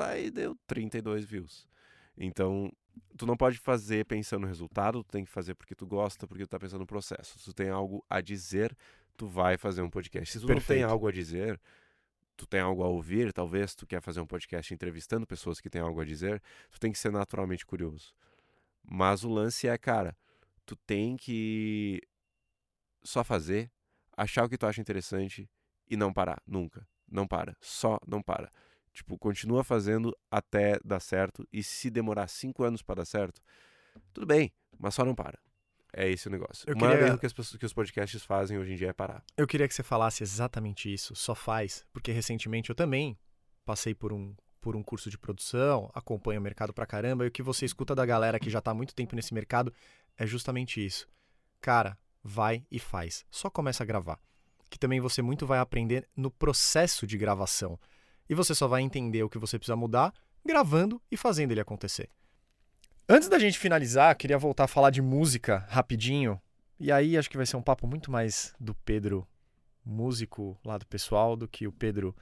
Aí deu 32 views. Então, tu não pode fazer pensando no resultado, tu tem que fazer porque tu gosta, porque tu tá pensando no processo. Se tu tem algo a dizer, tu vai fazer um podcast. Se tu não tem Perfeito. algo a dizer, tu tem algo a ouvir, talvez tu quer fazer um podcast entrevistando pessoas que têm algo a dizer, tu tem que ser naturalmente curioso. Mas o lance é, cara, tu tem que só fazer, achar o que tu acha interessante e não parar, nunca. Não para, só não para. Tipo, continua fazendo até dar certo e se demorar cinco anos pra dar certo, tudo bem, mas só não para. É esse o negócio. Eu o maior queria- erro que, as pessoas- que os podcasts fazem hoje em dia é parar. Eu queria que você falasse exatamente isso. Só faz, porque recentemente eu também passei por um por um curso de produção, acompanho o mercado pra caramba, e o que você escuta da galera que já tá há muito tempo nesse mercado é justamente isso. Cara, vai e faz. Só começa a gravar. Que também você muito vai aprender no processo de gravação. E você só vai entender o que você precisa mudar gravando e fazendo ele acontecer. Antes da gente finalizar, queria voltar a falar de música rapidinho. E aí acho que vai ser um papo muito mais do Pedro músico lá do pessoal do que o Pedro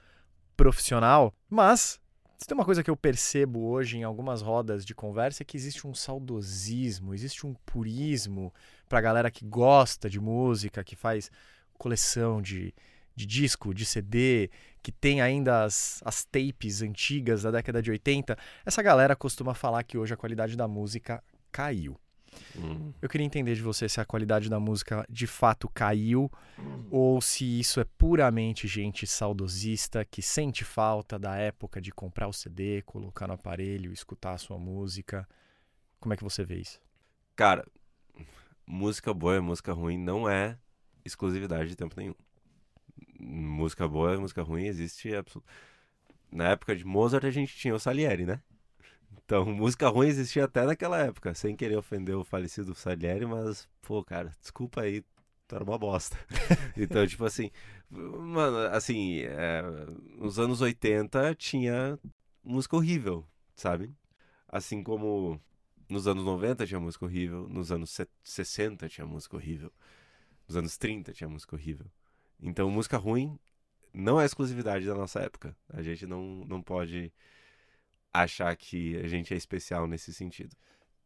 profissional. Mas se tem uma coisa que eu percebo hoje em algumas rodas de conversa é que existe um saudosismo, existe um purismo pra galera que gosta de música, que faz coleção de, de disco, de CD, que tem ainda as, as tapes antigas da década de 80. Essa galera costuma falar que hoje a qualidade da música caiu. Hum. Eu queria entender de você se a qualidade da música de fato caiu ou se isso é puramente gente saudosista que sente falta da época de comprar o CD, colocar no aparelho, escutar a sua música. Como é que você vê isso? Cara, música boa e música ruim não é exclusividade de tempo nenhum. Música boa e música ruim existe absol... Na época de Mozart a gente tinha o Salieri, né? Então, música ruim existia até naquela época, sem querer ofender o falecido Salieri, mas, pô, cara, desculpa aí, tu era uma bosta. então, tipo assim, mano, assim, é, nos anos 80 tinha música horrível, sabe? Assim como nos anos 90 tinha música horrível, nos anos se- 60 tinha música horrível, nos anos 30 tinha música horrível. Então, música ruim não é exclusividade da nossa época. A gente não, não pode achar que a gente é especial nesse sentido.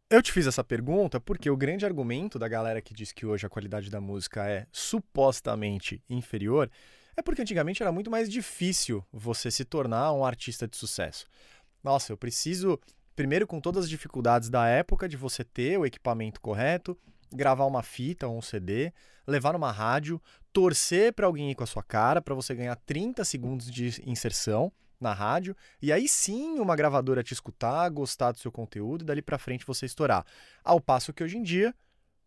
Eu te fiz essa pergunta porque o grande argumento da galera que diz que hoje a qualidade da música é supostamente inferior é porque antigamente era muito mais difícil você se tornar um artista de sucesso. Nossa, eu preciso, primeiro com todas as dificuldades da época, de você ter o equipamento correto, gravar uma fita ou um CD, levar numa rádio, torcer para alguém ir com a sua cara para você ganhar 30 segundos de inserção na rádio e aí sim uma gravadora te escutar, gostar do seu conteúdo e dali pra frente você estourar. Ao passo que hoje em dia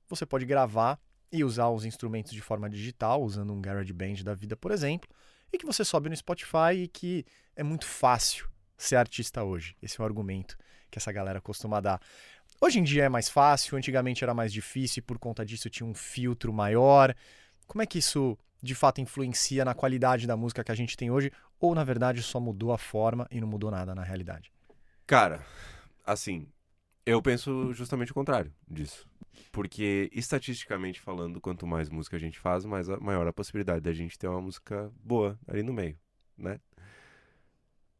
você pode gravar e usar os instrumentos de forma digital, usando um GarageBand da vida, por exemplo, e que você sobe no Spotify e que é muito fácil ser artista hoje? Esse é o argumento que essa galera costuma dar. Hoje em dia é mais fácil, antigamente era mais difícil e por conta disso tinha um filtro maior. Como é que isso de fato influencia na qualidade da música que a gente tem hoje? Ou na verdade só mudou a forma e não mudou nada na realidade? Cara, assim, eu penso justamente o contrário disso. Porque, estatisticamente falando, quanto mais música a gente faz, mais a, maior a possibilidade da gente ter uma música boa ali no meio, né?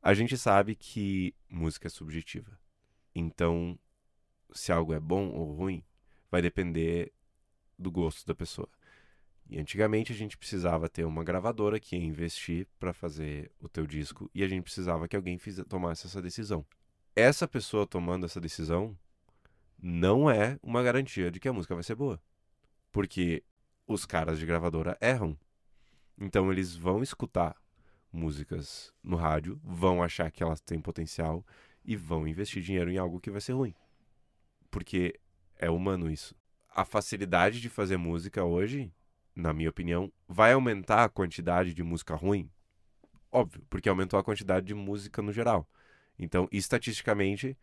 A gente sabe que música é subjetiva. Então, se algo é bom ou ruim, vai depender do gosto da pessoa. E antigamente a gente precisava ter uma gravadora que ia investir para fazer o teu disco e a gente precisava que alguém fiz, tomasse essa decisão. Essa pessoa tomando essa decisão não é uma garantia de que a música vai ser boa. Porque os caras de gravadora erram. Então eles vão escutar músicas no rádio, vão achar que elas têm potencial e vão investir dinheiro em algo que vai ser ruim. Porque é humano isso. A facilidade de fazer música hoje, na minha opinião, vai aumentar a quantidade de música ruim? Óbvio, porque aumentou a quantidade de música no geral. Então, estatisticamente,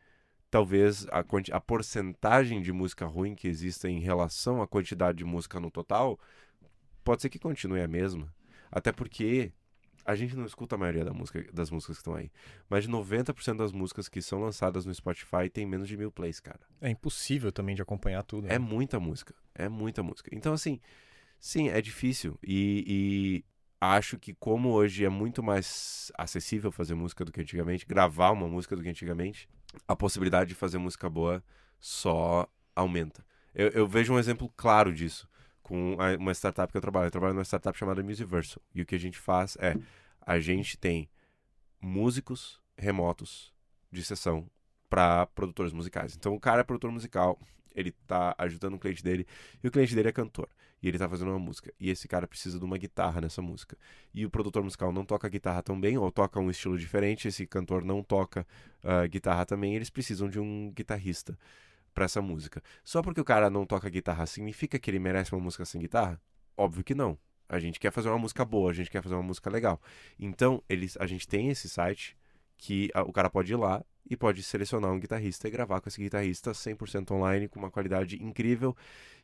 talvez a, a porcentagem de música ruim que exista em relação à quantidade de música no total pode ser que continue a mesma. Até porque a gente não escuta a maioria da música, das músicas que estão aí. Mas 90% das músicas que são lançadas no Spotify tem menos de mil plays, cara. É impossível também de acompanhar tudo. Né? É muita música. É muita música. Então, assim, sim, é difícil. E, e, acho que, como hoje é muito mais acessível fazer música do que antigamente, gravar uma música do que antigamente, a possibilidade de fazer música boa só aumenta. Eu, eu vejo um exemplo claro disso com uma startup que eu trabalho. Eu trabalho numa startup chamada Musiversal. E o que a gente faz é, a gente tem músicos remotos de sessão para produtores musicais. Então o cara é produtor musical, ele tá ajudando o cliente dele e o cliente dele é cantor. E ele tá fazendo uma música. E esse cara precisa de uma guitarra nessa música. E o produtor musical não toca guitarra tão bem, ou toca um estilo diferente. Esse cantor não toca uh, guitarra também. Eles precisam de um guitarrista para essa música. Só porque o cara não toca guitarra significa que ele merece uma música sem guitarra? Óbvio que não. A gente quer fazer uma música boa, a gente quer fazer uma música legal. Então, eles, a gente tem esse site que a, o cara pode ir lá e pode selecionar um guitarrista e gravar com esse guitarrista 100% online, com uma qualidade incrível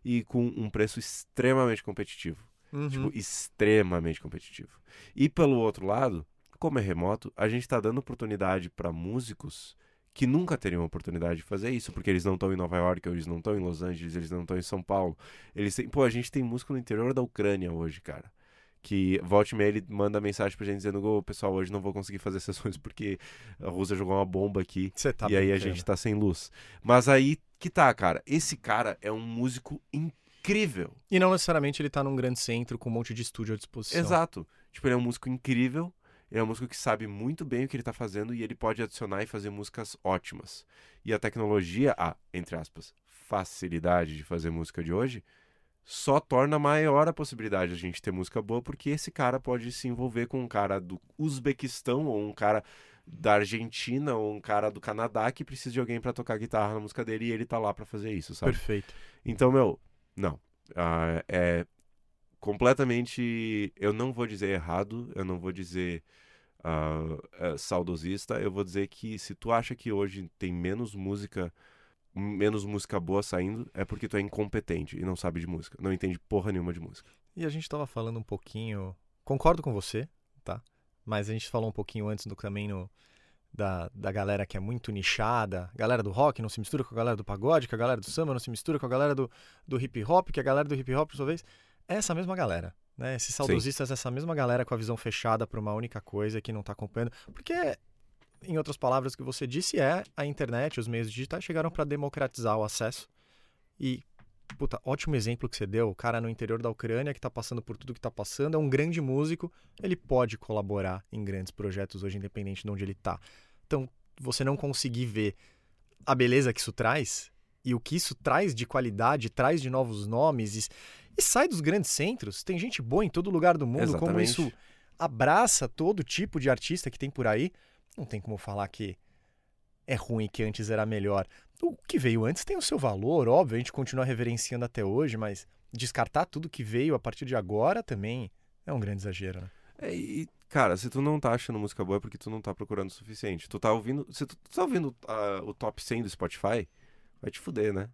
e com um preço extremamente competitivo. Uhum. Tipo, extremamente competitivo. E pelo outro lado, como é remoto, a gente está dando oportunidade para músicos que nunca teriam oportunidade de fazer isso, porque eles não estão em Nova York, eles não estão em Los Angeles, eles não estão em São Paulo. Eles têm... Pô, a gente tem músico no interior da Ucrânia hoje, cara. Que volte e meia ele manda mensagem pra gente dizendo: Ô, pessoal, hoje não vou conseguir fazer sessões porque a Rússia jogou uma bomba aqui tá e aí a gente tá sem luz. Mas aí que tá, cara. Esse cara é um músico incrível. E não necessariamente ele tá num grande centro com um monte de estúdio à disposição. Exato. Tipo, ele é um músico incrível ele é um músico que sabe muito bem o que ele está fazendo e ele pode adicionar e fazer músicas ótimas. E a tecnologia, a, entre aspas, facilidade de fazer música de hoje, só torna maior a possibilidade de a gente ter música boa, porque esse cara pode se envolver com um cara do Uzbequistão ou um cara da Argentina ou um cara do Canadá que precisa de alguém para tocar guitarra na música dele e ele tá lá para fazer isso, sabe? Perfeito. Então, meu, não. Uh, é completamente. Eu não vou dizer errado, eu não vou dizer uh, saudosista, eu vou dizer que se tu acha que hoje tem menos música menos música boa saindo, é porque tu é incompetente e não sabe de música, não entende porra nenhuma de música. E a gente tava falando um pouquinho, concordo com você, tá? Mas a gente falou um pouquinho antes do também no da, da galera que é muito nichada, galera do rock não se mistura com a galera do pagode, que a galera do samba não se mistura com a galera do, do hip hop, que a galera do hip hop, por sua vez, é essa mesma galera. Né? Esses saudosistas, Sim. essa mesma galera com a visão fechada para uma única coisa que não está acompanhando. Porque, em outras palavras, o que você disse é a internet, os meios digitais chegaram para democratizar o acesso. E, puta, ótimo exemplo que você deu. O cara no interior da Ucrânia que está passando por tudo que está passando, é um grande músico, ele pode colaborar em grandes projetos hoje, independente de onde ele está. Então, você não conseguir ver a beleza que isso traz e o que isso traz de qualidade, traz de novos nomes e, e sai dos grandes centros. Tem gente boa em todo lugar do mundo, Exatamente. como isso abraça todo tipo de artista que tem por aí. Não tem como falar que é ruim que antes era melhor. O que veio antes tem o seu valor, óbvio, a gente continua reverenciando até hoje, mas descartar tudo que veio a partir de agora também é um grande exagero, né? É, e, cara, se tu não tá achando música boa é porque tu não tá procurando o suficiente. Tu tá ouvindo. Se tu, tu tá ouvindo uh, o top 100 do Spotify, vai te fuder, né?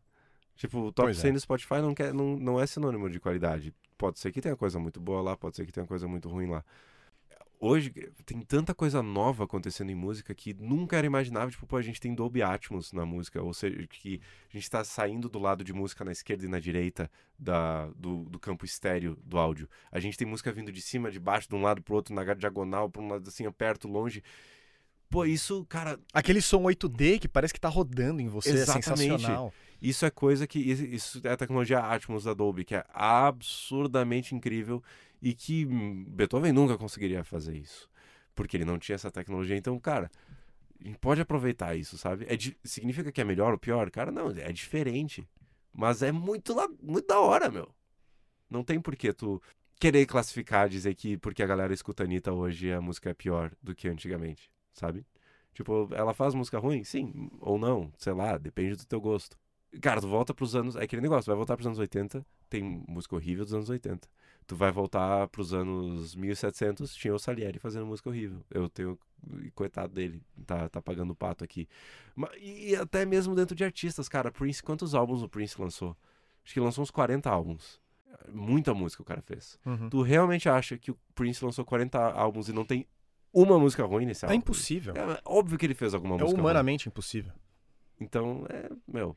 Tipo, o top Pois é. 100 do Spotify não, quer, não, não é sinônimo de qualidade. Pode ser que tenha coisa muito boa lá, pode ser que tenha coisa muito ruim lá. Hoje tem tanta coisa nova acontecendo em música que nunca era imaginável. Tipo, pô, a gente tem Dolby Atmos na música, ou seja, que a gente tá saindo do lado de música na esquerda e na direita da, do, do campo estéreo do áudio. A gente tem música vindo de cima, de baixo, de um lado pro outro, na diagonal, pra um lado assim, perto, longe. Pô, isso, cara, Aquele som 8D que parece que tá rodando em você, Exatamente. é sensacional. Isso é coisa que. Isso é a tecnologia Atmos da Dolby, que é absurdamente incrível e que Beethoven nunca conseguiria fazer isso. Porque ele não tinha essa tecnologia. Então, cara, a gente pode aproveitar isso, sabe? É significa que é melhor ou pior? Cara, não, é diferente. Mas é muito, muito da hora, meu. Não tem por que tu querer classificar, dizer que porque a galera escuta Anitta hoje a música é pior do que antigamente, sabe? Tipo, ela faz música ruim? Sim, ou não, sei lá, depende do teu gosto. Cara, tu volta pros anos. É aquele negócio, vai voltar pros anos 80, tem música horrível dos anos 80. Tu vai voltar pros anos 1700, tinha o Salieri fazendo música horrível. Eu tenho. Coitado dele, tá, tá pagando o pato aqui. E, até mesmo dentro de artistas, cara. Prince, quantos álbuns o Prince lançou? Acho que lançou uns 40 álbuns. Muita música o cara fez. Uhum. Tu realmente acha que o Prince lançou 40 álbuns e não tem uma música ruim nesse É álbum? impossível. É óbvio que ele fez alguma É música ruim. humanamente impossível. Então, é, meu,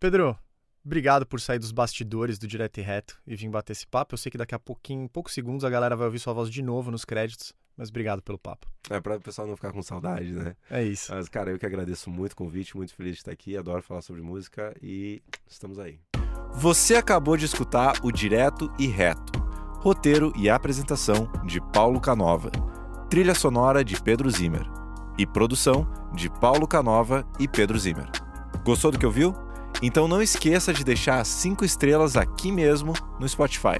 Pedro, obrigado por sair dos bastidores do Direto e Reto e vir bater esse papo. Eu sei que daqui a pouquinho, em poucos segundos, a galera vai ouvir sua voz de novo nos créditos, mas obrigado pelo papo. é pra o pessoal não ficar com saudade, né? É isso. Mas, cara, eu que agradeço muito o convite, muito feliz de estar aqui, adoro falar sobre música e estamos aí. Você acabou de escutar o Direto e Reto. Roteiro e apresentação de Paulo Canova. Trilha sonora de Pedro Zimmer. E produção de Paulo Canova e Pedro Zimmer. Gostou do que ouviu? Então não esqueça de deixar 5 estrelas aqui mesmo no Spotify.